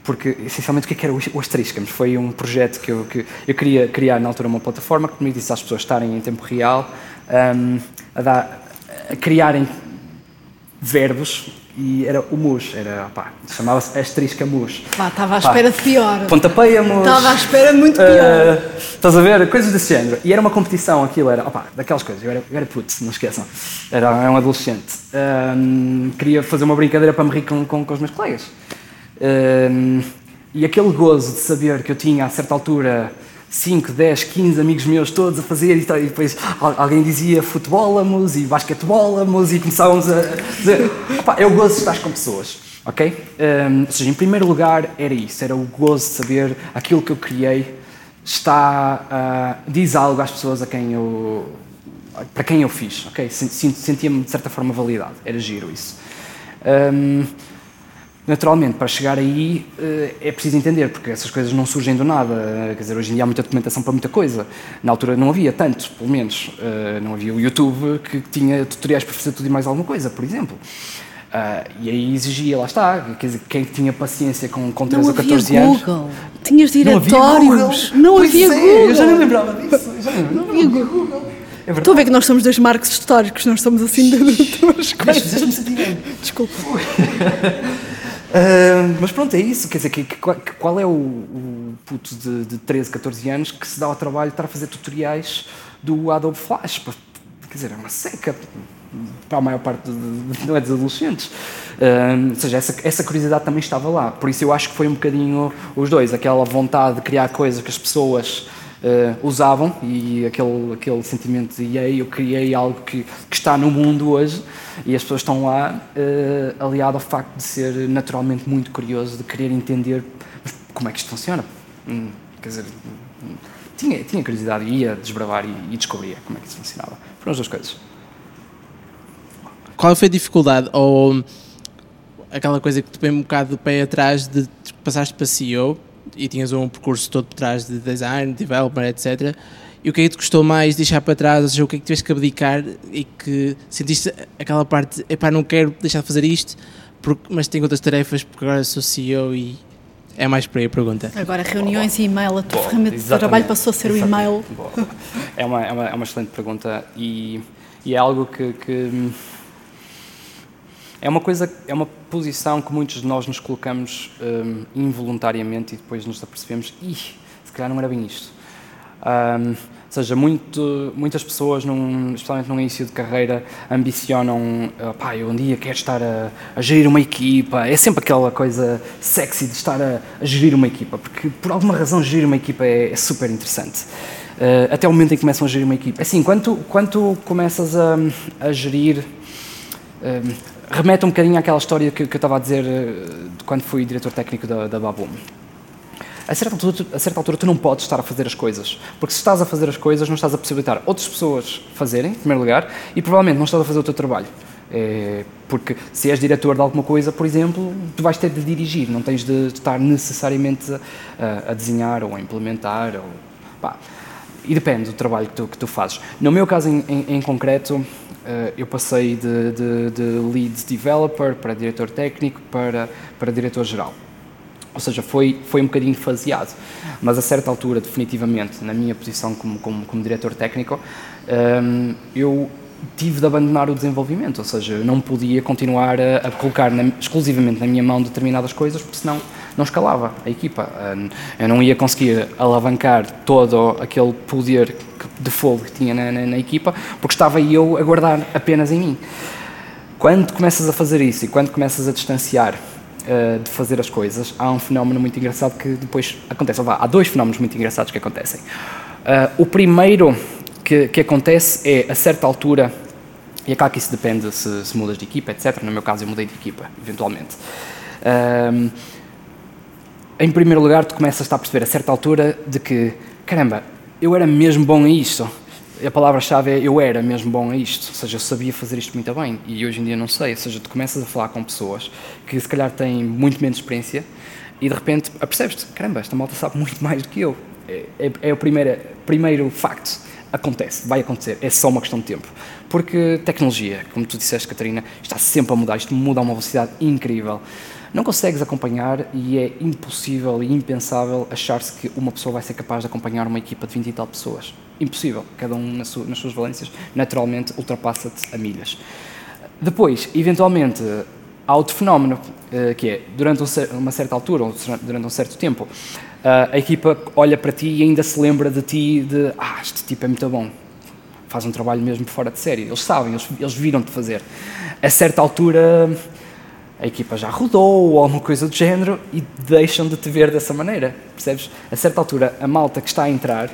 porque essencialmente o que, é que era o Asteriscamos? Foi um projeto que eu, que eu queria criar na altura uma plataforma que permitisse às pessoas estarem em tempo real um, a, dar, a criarem verbos e era o mus, era, pá, chamava-se asterisca mus. Pá, estava à espera de pior. Pontapeia mus. Estava à espera muito pior. Uh, estás a ver? Coisas desse género. E era uma competição, aquilo era, opá, daquelas coisas. Eu era, eu era puto, não esqueçam. Era, era um adolescente. Um, queria fazer uma brincadeira para me rir com, com, com os meus colegas. Um, e aquele gozo de saber que eu tinha, a certa altura, 5, 10, 15 amigos meus todos a fazer e, depois alguém dizia futebolamos e basquetebolamos e começávamos a dizer opa, é o gozo de estar com pessoas, ok? Um, ou seja, em primeiro lugar era isso, era o gozo de saber aquilo que eu criei está, uh, diz algo às pessoas a quem eu, para quem eu fiz, ok? Sentia-me de certa forma validado, era giro isso. Um, Naturalmente, para chegar aí eh, é preciso entender, porque essas coisas não surgem do nada. Quer dizer, hoje em dia há muita documentação para muita coisa. Na altura não havia tanto, pelo menos. Eh, não havia o YouTube que tinha tutoriais para fazer tudo e mais alguma coisa, por exemplo. E aí exigia, lá está, quer dizer, quem tinha paciência com, com 13 ou 14 anos. Google. Tinhas diretórios. Não havia Google. Não havia é, Google. Eu já não lembrava disso. Já não, não havia Google. É Estou a ver que nós somos dois marcos históricos, nós somos assim de duas coisas. Desculpa. Mas pronto, é isso. Quer dizer, que, que, qual é o, o puto de, de 13, 14 anos que se dá ao trabalho de estar a fazer tutoriais do Adobe Flash? Quer dizer, é uma seca para a maior parte de, não é, dos adolescentes. Ou seja, essa, essa curiosidade também estava lá. Por isso eu acho que foi um bocadinho os dois. Aquela vontade de criar coisas que as pessoas uh, usavam e aquele, aquele sentimento de ei, eu criei algo que, que, está no mundo hoje e as pessoas estão lá, uh, aliado ao facto de ser naturalmente muito curioso, de querer entender como é que isto funciona. Hum, quer dizer, tinha, tinha curiosidade ia desbravar e, e descobria como é que isso funcionava. Foram as duas coisas. Qual foi a dificuldade ou aquela coisa que te põe um bocado do pé atrás de passaste para CEO e tinhas um percurso todo por trás de design, developer, etc. E o que é que te custou mais deixar para trás? Ou seja, o que é que tiveste que abdicar e que sentiste aquela parte, epá, não quero deixar de fazer isto, porque, mas tenho outras tarefas porque agora sou CEO e é mais por aí a pergunta. Agora, reuniões e e-mail, a tua ferramenta de trabalho passou a ser o e-mail. É uma, é, uma, é uma excelente pergunta e, e é algo que, que é uma coisa, é uma posição que muitos de nós nos colocamos um, involuntariamente e depois nos apercebemos, ih, se calhar não era bem isto. Um, ou seja, muito, muitas pessoas, num, especialmente no início de carreira, ambicionam, uh, pá, eu um dia quero estar a, a, gerir uma equipa. É sempre aquela coisa sexy de estar a, a, gerir uma equipa, porque por alguma razão gerir uma equipa é, é super interessante. Uh, até o momento em que começam a gerir uma equipa. Assim, quando, quando começas a, a gerir. Um, remete um bocadinho àquela história que, que eu estava a dizer eh, quando fui diretor técnico da, da. A certa, altura, a certa altura tu não podes estar a fazer as coisas, porque se estás a fazer as coisas não estás a possibilitar outras pessoas fazerem, em primeiro lugar, e provavelmente não estás a fazer o teu trabalho. É, porque se és diretor de alguma coisa, por exemplo, tu vais ter de dirigir, não tens de, estar necessariamente a, a, desenhar ou a implementar. Ou, pá, e depende do trabalho que tu, que tu fazes. No meu caso em, em, em concreto, eu passei de, de, de, lead developer para diretor técnico para, para diretor geral. Ou seja, foi, foi um bocadinho faseado. Mas a certa altura, definitivamente, na minha posição como, como, como diretor técnico, ehm, eu tive de abandonar o desenvolvimento, ou seja, eu não podia continuar a, a colocar na, exclusivamente na minha mão determinadas coisas, porque senão não escalava a equipa. Eu não ia conseguir alavancar todo aquele poder de fogo que tinha na, na, na equipa, porque estava eu a guardar apenas em mim. Quando começas a fazer isso e quando começas a distanciar uh, de fazer as coisas, há um fenómeno muito engraçado que depois acontece. Há dois fenómenos muito engraçados que acontecem. Uh, o primeiro que, que, acontece é, a certa altura, e é claro que isso depende se, se mudas de equipa, etc. No meu caso, eu mudei de equipa, eventualmente. Em primeiro lugar, tu começas a perceber a certa altura de que, caramba, eu era mesmo bom a isto. A palavra-chave é eu era mesmo bom a isto, ou seja, eu sabia fazer isto muito bem e hoje em dia não sei. Ou seja, tu começas a falar com pessoas que se calhar têm muito menos experiência e de repente apercebes-te, caramba, esta malta sabe muito mais do que eu. É, é, é o primeiro, primeiro facto. Acontece, vai acontecer, é só uma questão de tempo. Porque tecnologia, como tu disseste, Catarina, está sempre a mudar, isto muda a uma velocidade incrível não consegues acompanhar e é impossível e impensável achar-se que uma pessoa vai ser capaz de acompanhar uma equipa de 20 e tal pessoas. Impossível. Cada um nas, su nas suas valências, naturalmente, ultrapassa-te a milhas. Depois, eventualmente, há outro fenómeno, uh, que é, durante um, uma certa altura, ou durante um certo tempo, uh, a equipa olha para ti e ainda se lembra de ti de, ah, este tipo é muito bom, faz um trabalho mesmo fora de série. Eles sabem, eles, eles viram-te fazer. A certa altura, a equipa já rodou ou alguma coisa do género e deixam de te ver dessa maneira, percebes? A certa altura, a malta que está a entrar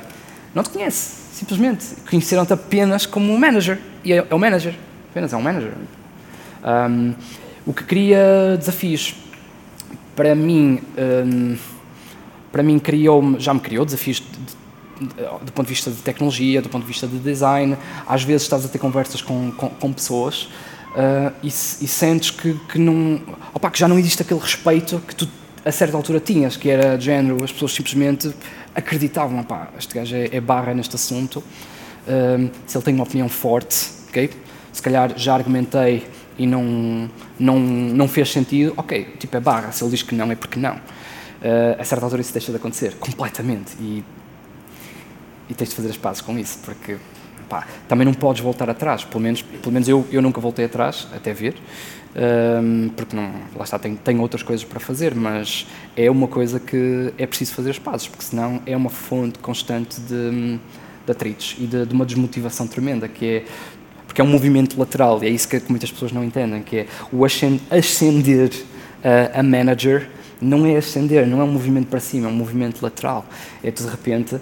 não te conhece, simplesmente. Conheceram-te apenas como um manager. E é, é o manager, apenas é um manager. Um, o que cria desafios. Para mim, um, para mim criou já me criou desafios de, de, do ponto de vista de tecnologia, do ponto de vista de design. Às vezes estás a ter conversas com, com, com pessoas uh, e, e, sentes que, que, não, opa, que já não existe aquele respeito que tu a certa altura tinhas, que era de género, as pessoas simplesmente acreditavam, pá, este gajo é, é barra neste assunto, uh, se ele tem uma opinião forte, ok? Se calhar já argumentei e não, não, não fez sentido, ok, tipo é barra, se ele diz que não é porque não. Uh, a certa altura isso deixa de acontecer, completamente, e, e tens de fazer as pazes com isso, porque pá, também não podes voltar atrás, pelo menos, pelo menos eu, eu nunca voltei atrás, até ver, um, porque não, lá está, tenho, tenho outras coisas para fazer, mas é uma coisa que é preciso fazer as pazes, porque senão é uma fonte constante de, de atritos e de, de uma desmotivação tremenda, que é porque é um movimento lateral, e é isso que muitas pessoas não entendem, que é o ascender uh, a manager não é ascender, não é um movimento para cima, é um movimento lateral. É tu de repente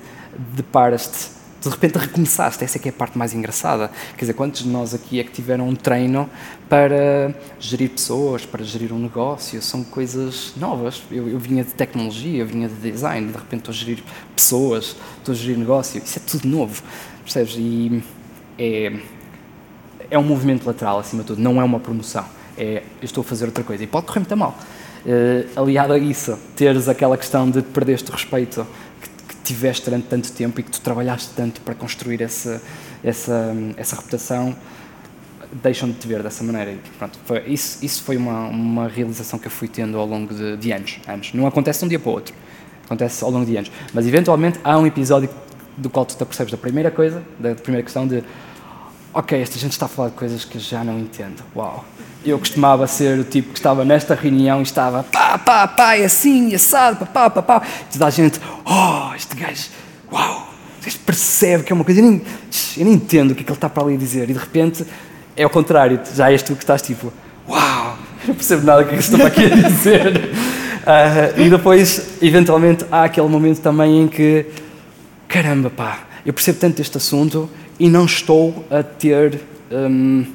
deparas-te de repente recomeçaste, essa é que é a parte mais engraçada. Quer dizer, quantos de nós aqui é que tiveram um treino para gerir pessoas, para gerir um negócio? São coisas novas. Eu, eu vinha de tecnologia, eu vinha de design, de repente estou a gerir pessoas, estou a gerir negócio. Isso é tudo novo, percebes? E é, é um movimento lateral, acima de tudo, não é uma promoção. É, eu estou a fazer outra coisa. E pode correr muito mal. Uh, aliado a isso, teres aquela questão de perderes o respeito tiveste durante tanto tempo e que tu trabalhaste tanto para construir essa, essa, essa reputação, deixam de te ver dessa maneira. E, pronto, foi, isso, isso foi uma, uma realização que eu fui tendo ao longo de, de anos, anos. Não acontece de um dia para o outro, acontece ao longo de anos. Mas eventualmente há um episódio do qual tu te percebes da primeira coisa, da primeira questão de ok, esta gente está a falar de coisas que já não entendo. Uau! Eu costumava ser o tipo que estava nesta reunião e estava pá, pá, pá, é assim, assado, pá, pá, pá, pá. E toda a gente, oh, este gajo, uau, este percebe que é uma coisa, eu nem, eu nem entendo o que é que ele está para ali a dizer. E de repente é o contrário, já és tu que estás tipo, uau, não percebo nada do que é que estou aqui a dizer. Uh, e depois, eventualmente, há aquele momento também em que, caramba, pá, eu percebo tanto este assunto e não estou a ter. Um,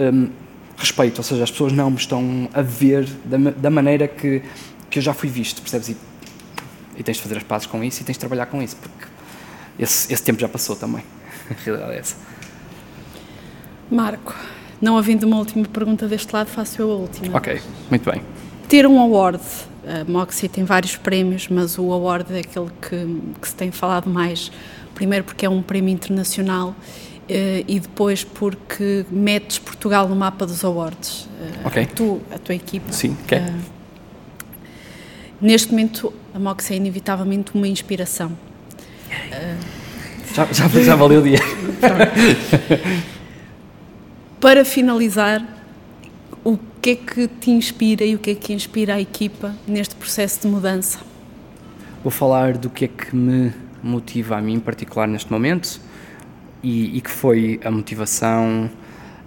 um, respeito, ou seja, as pessoas não me estão a ver da, da maneira que, que eu já fui visto, percebes? E, e, tens de fazer as pazes com isso e tens de trabalhar com isso, porque esse, esse tempo já passou também. A realidade é essa. Marco, não havendo uma última pergunta deste lado, faço eu a última. Ok, muito bem. Ter um award, a Moxie tem vários prémios, mas o award é aquele que, que se tem falado mais, primeiro porque é um prémio internacional e depois porque metes Portugal no mapa dos awards. Uh, ok. Tu, a tua equipa. Sim, ok. Uh, neste momento, a Mox é inevitavelmente uma inspiração. já, já, já valeu o dia. Para finalizar, o que é que te inspira e o que é que inspira a equipa neste processo de mudança? Vou falar do que é que me motiva a mim em particular neste momento e, e, que foi a motivação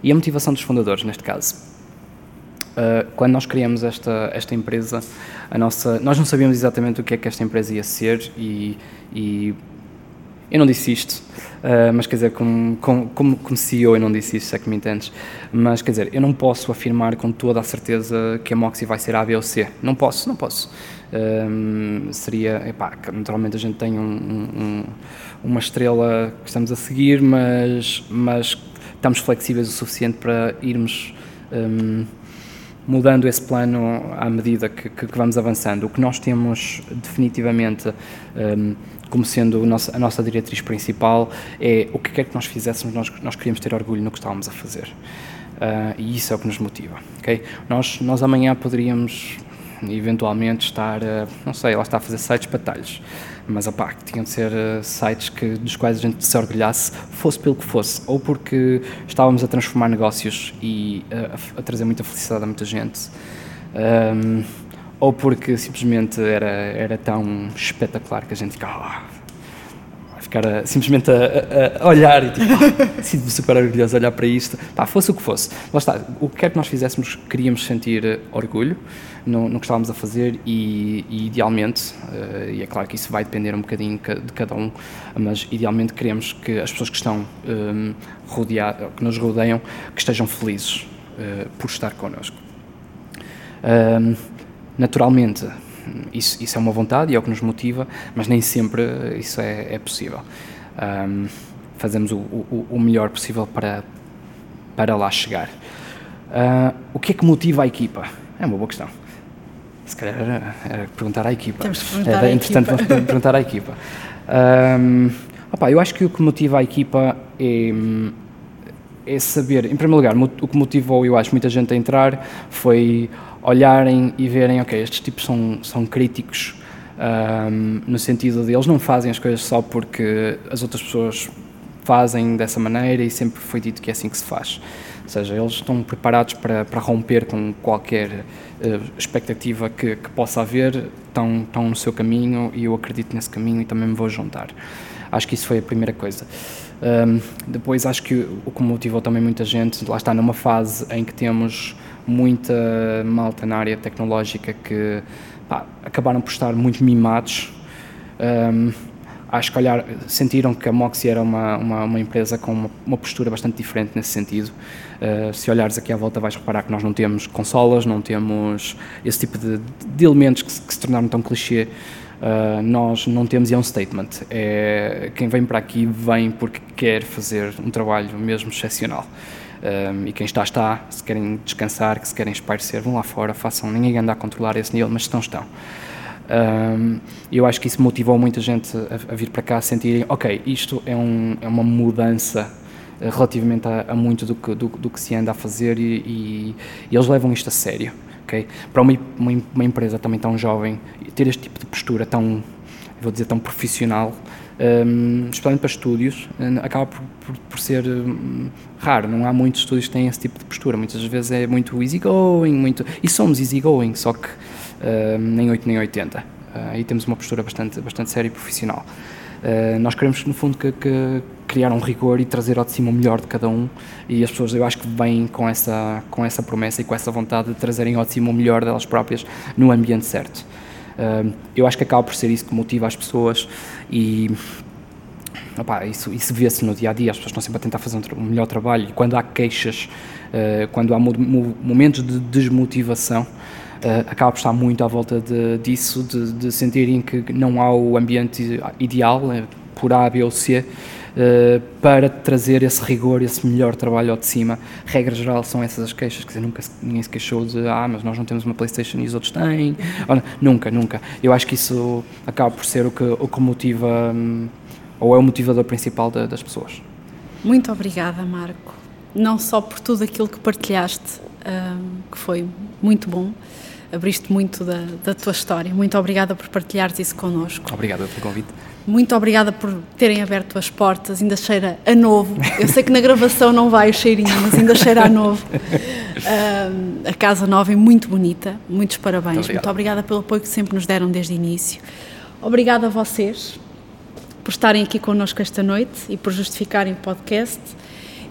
e a motivação dos fundadores neste caso. Uh, quando nós criamos esta esta empresa, a nossa nós não sabíamos exatamente o que é que esta empresa ia ser e, e eu não disse isto, uh, mas quer dizer, como, como, como CEO eu não disse isto, se é que me entendes, mas quer dizer, eu não posso afirmar com toda a certeza que a Moxie vai ser A, B ou C. Não posso, não posso. Um, seria, epá, naturalmente a gente tem um, um, uma estrela que estamos a seguir, mas, mas estamos flexíveis o suficiente para irmos um, mudando esse plano à medida que, que, que, vamos avançando. O que nós temos definitivamente um, como sendo nossa, a nossa diretriz principal é o que quer que nós fizéssemos, nós, nós queríamos ter orgulho no que estávamos a fazer. Uh, e isso é o que nos motiva. Okay? Nós, nós amanhã poderíamos eventualmente estar, uh, não sei, lá está a fazer sites para talhos. Mas, opá, que tinham de ser uh, sites que, dos quais a gente se orgulhasse, fosse pelo que fosse. Ou porque estávamos a transformar negócios e a, a trazer muita felicidade a muita gente. Um, ou porque simplesmente era, era tão espetacular que a gente ficava oh, ficar a, simplesmente a, a, olhar e tipo, oh, sinto-me super orgulhoso olhar para isto. Pá, fosse o que fosse. Lá está, o que quer que nós fizéssemos, queríamos sentir orgulho no, no que estávamos a fazer e, e idealmente, uh, e é claro que isso vai depender um bocadinho de cada um, mas idealmente queremos que as pessoas que estão um, rodeadas, que nos rodeiam, que estejam felizes uh, por estar connosco. Um, naturalmente, isso, isso, é uma vontade e é o que nos motiva, mas nem sempre isso é, é possível. Um, fazemos o, o, o, melhor possível para, para lá chegar. Uh, o que é que motiva a equipa? É uma boa questão. Se calhar era, era perguntar à equipa. Temos que perguntar é, interessante vamos perguntar à equipa. Um, opa, eu acho que o que motiva a equipa é, é saber, em primeiro lugar, o que motivou, eu acho, muita gente a entrar foi olharem e verem, ok, estes tipos são, são críticos um, no sentido de eles não fazem as coisas só porque as outras pessoas fazem dessa maneira e sempre foi dito que é assim que se faz. Ou seja, eles estão preparados para, para romper com qualquer uh, expectativa que, que, possa haver, estão, estão no seu caminho e eu acredito nesse caminho e também me vou juntar. Acho que isso foi a primeira coisa. Um, depois acho que o que motivou também muita gente, lá está numa fase em que temos muita malta na área tecnológica que pá, acabaram por estar muito mimados. Um, acho que olhar, sentiram que a Moxie era uma, uma, uma empresa com uma, uma, postura bastante diferente nesse sentido. Uh, se olhares aqui à volta vais reparar que nós não temos consolas, não temos esse tipo de, de elementos que se, que se tornaram tão clichê. Uh, nós não temos é um statement. É, quem vem para aqui vem porque quer fazer um trabalho mesmo excepcional. Um, e quem está, está. Se querem descansar, que se querem espairecer, vão lá fora, façam. Ninguém anda a controlar esse nível, mas estão, estão. Um, eu acho que isso motivou muita gente a, a, vir para cá a sentirem, ok, isto é, um, é uma mudança uh, relativamente a, a, muito do que, do, do, que se anda a fazer e, e, e eles levam isto a sério. Okay? Para uma, uma, uma, empresa também tão jovem, ter este tipo de postura tão, vou dizer, tão profissional, um, especialmente para estúdios, acaba por, por, por ser um, raro. Não há muitos estúdios que têm esse tipo de postura. Muitas vezes é muito easygoing, muito... e somos easygoing, só que uh, nem 8 nem 80. Uh, aí temos uma postura bastante, bastante séria e profissional. Uh, nós queremos, no fundo, que, que, criar um rigor e trazer ao de cima o melhor de cada um e as pessoas, eu acho que vêm com essa, com essa promessa e com essa vontade de trazerem ao de cima o melhor delas próprias no ambiente certo. Eu acho que acaba por ser isso que motiva as pessoas e Opa, isso, isso vê-se no dia a dia, as pessoas estão sempre a tentar fazer um, um melhor trabalho e quando há queixas, uh, quando há mo momentos de desmotivação, uh, acaba por estar muito à volta de, disso, de, de, sentirem que não há o ambiente ideal, uh, por A, B ou C, para trazer esse rigor, esse melhor trabalho ao de cima. Regra geral são essas as queixas, quer dizer, nunca ninguém se queixou de ah, mas nós não temos uma Playstation e os outros têm. nunca, nunca. Eu acho que isso acaba por ser o que, o que motiva, um, ou é o motivador principal das pessoas. Muito obrigada, Marco. Não só por tudo aquilo que partilhaste, um, que foi muito bom, abriste muito da, da, tua história. Muito obrigada por partilhares isso connosco. Obrigado pelo convite. Muito obrigada por terem aberto as portas, ainda cheira a novo. Eu sei que na gravação não vai o cheirinho, mas ainda cheira a novo. Um, a casa nova é muito bonita, muitos parabéns. Muito, muito obrigada pelo apoio que sempre nos deram desde o início. Obrigada a vocês por estarem aqui connosco esta noite e por justificarem o podcast.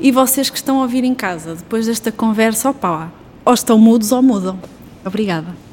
E vocês que estão a ouvir em casa, depois desta conversa, opa, ou estão mudos ou mudam. Obrigada.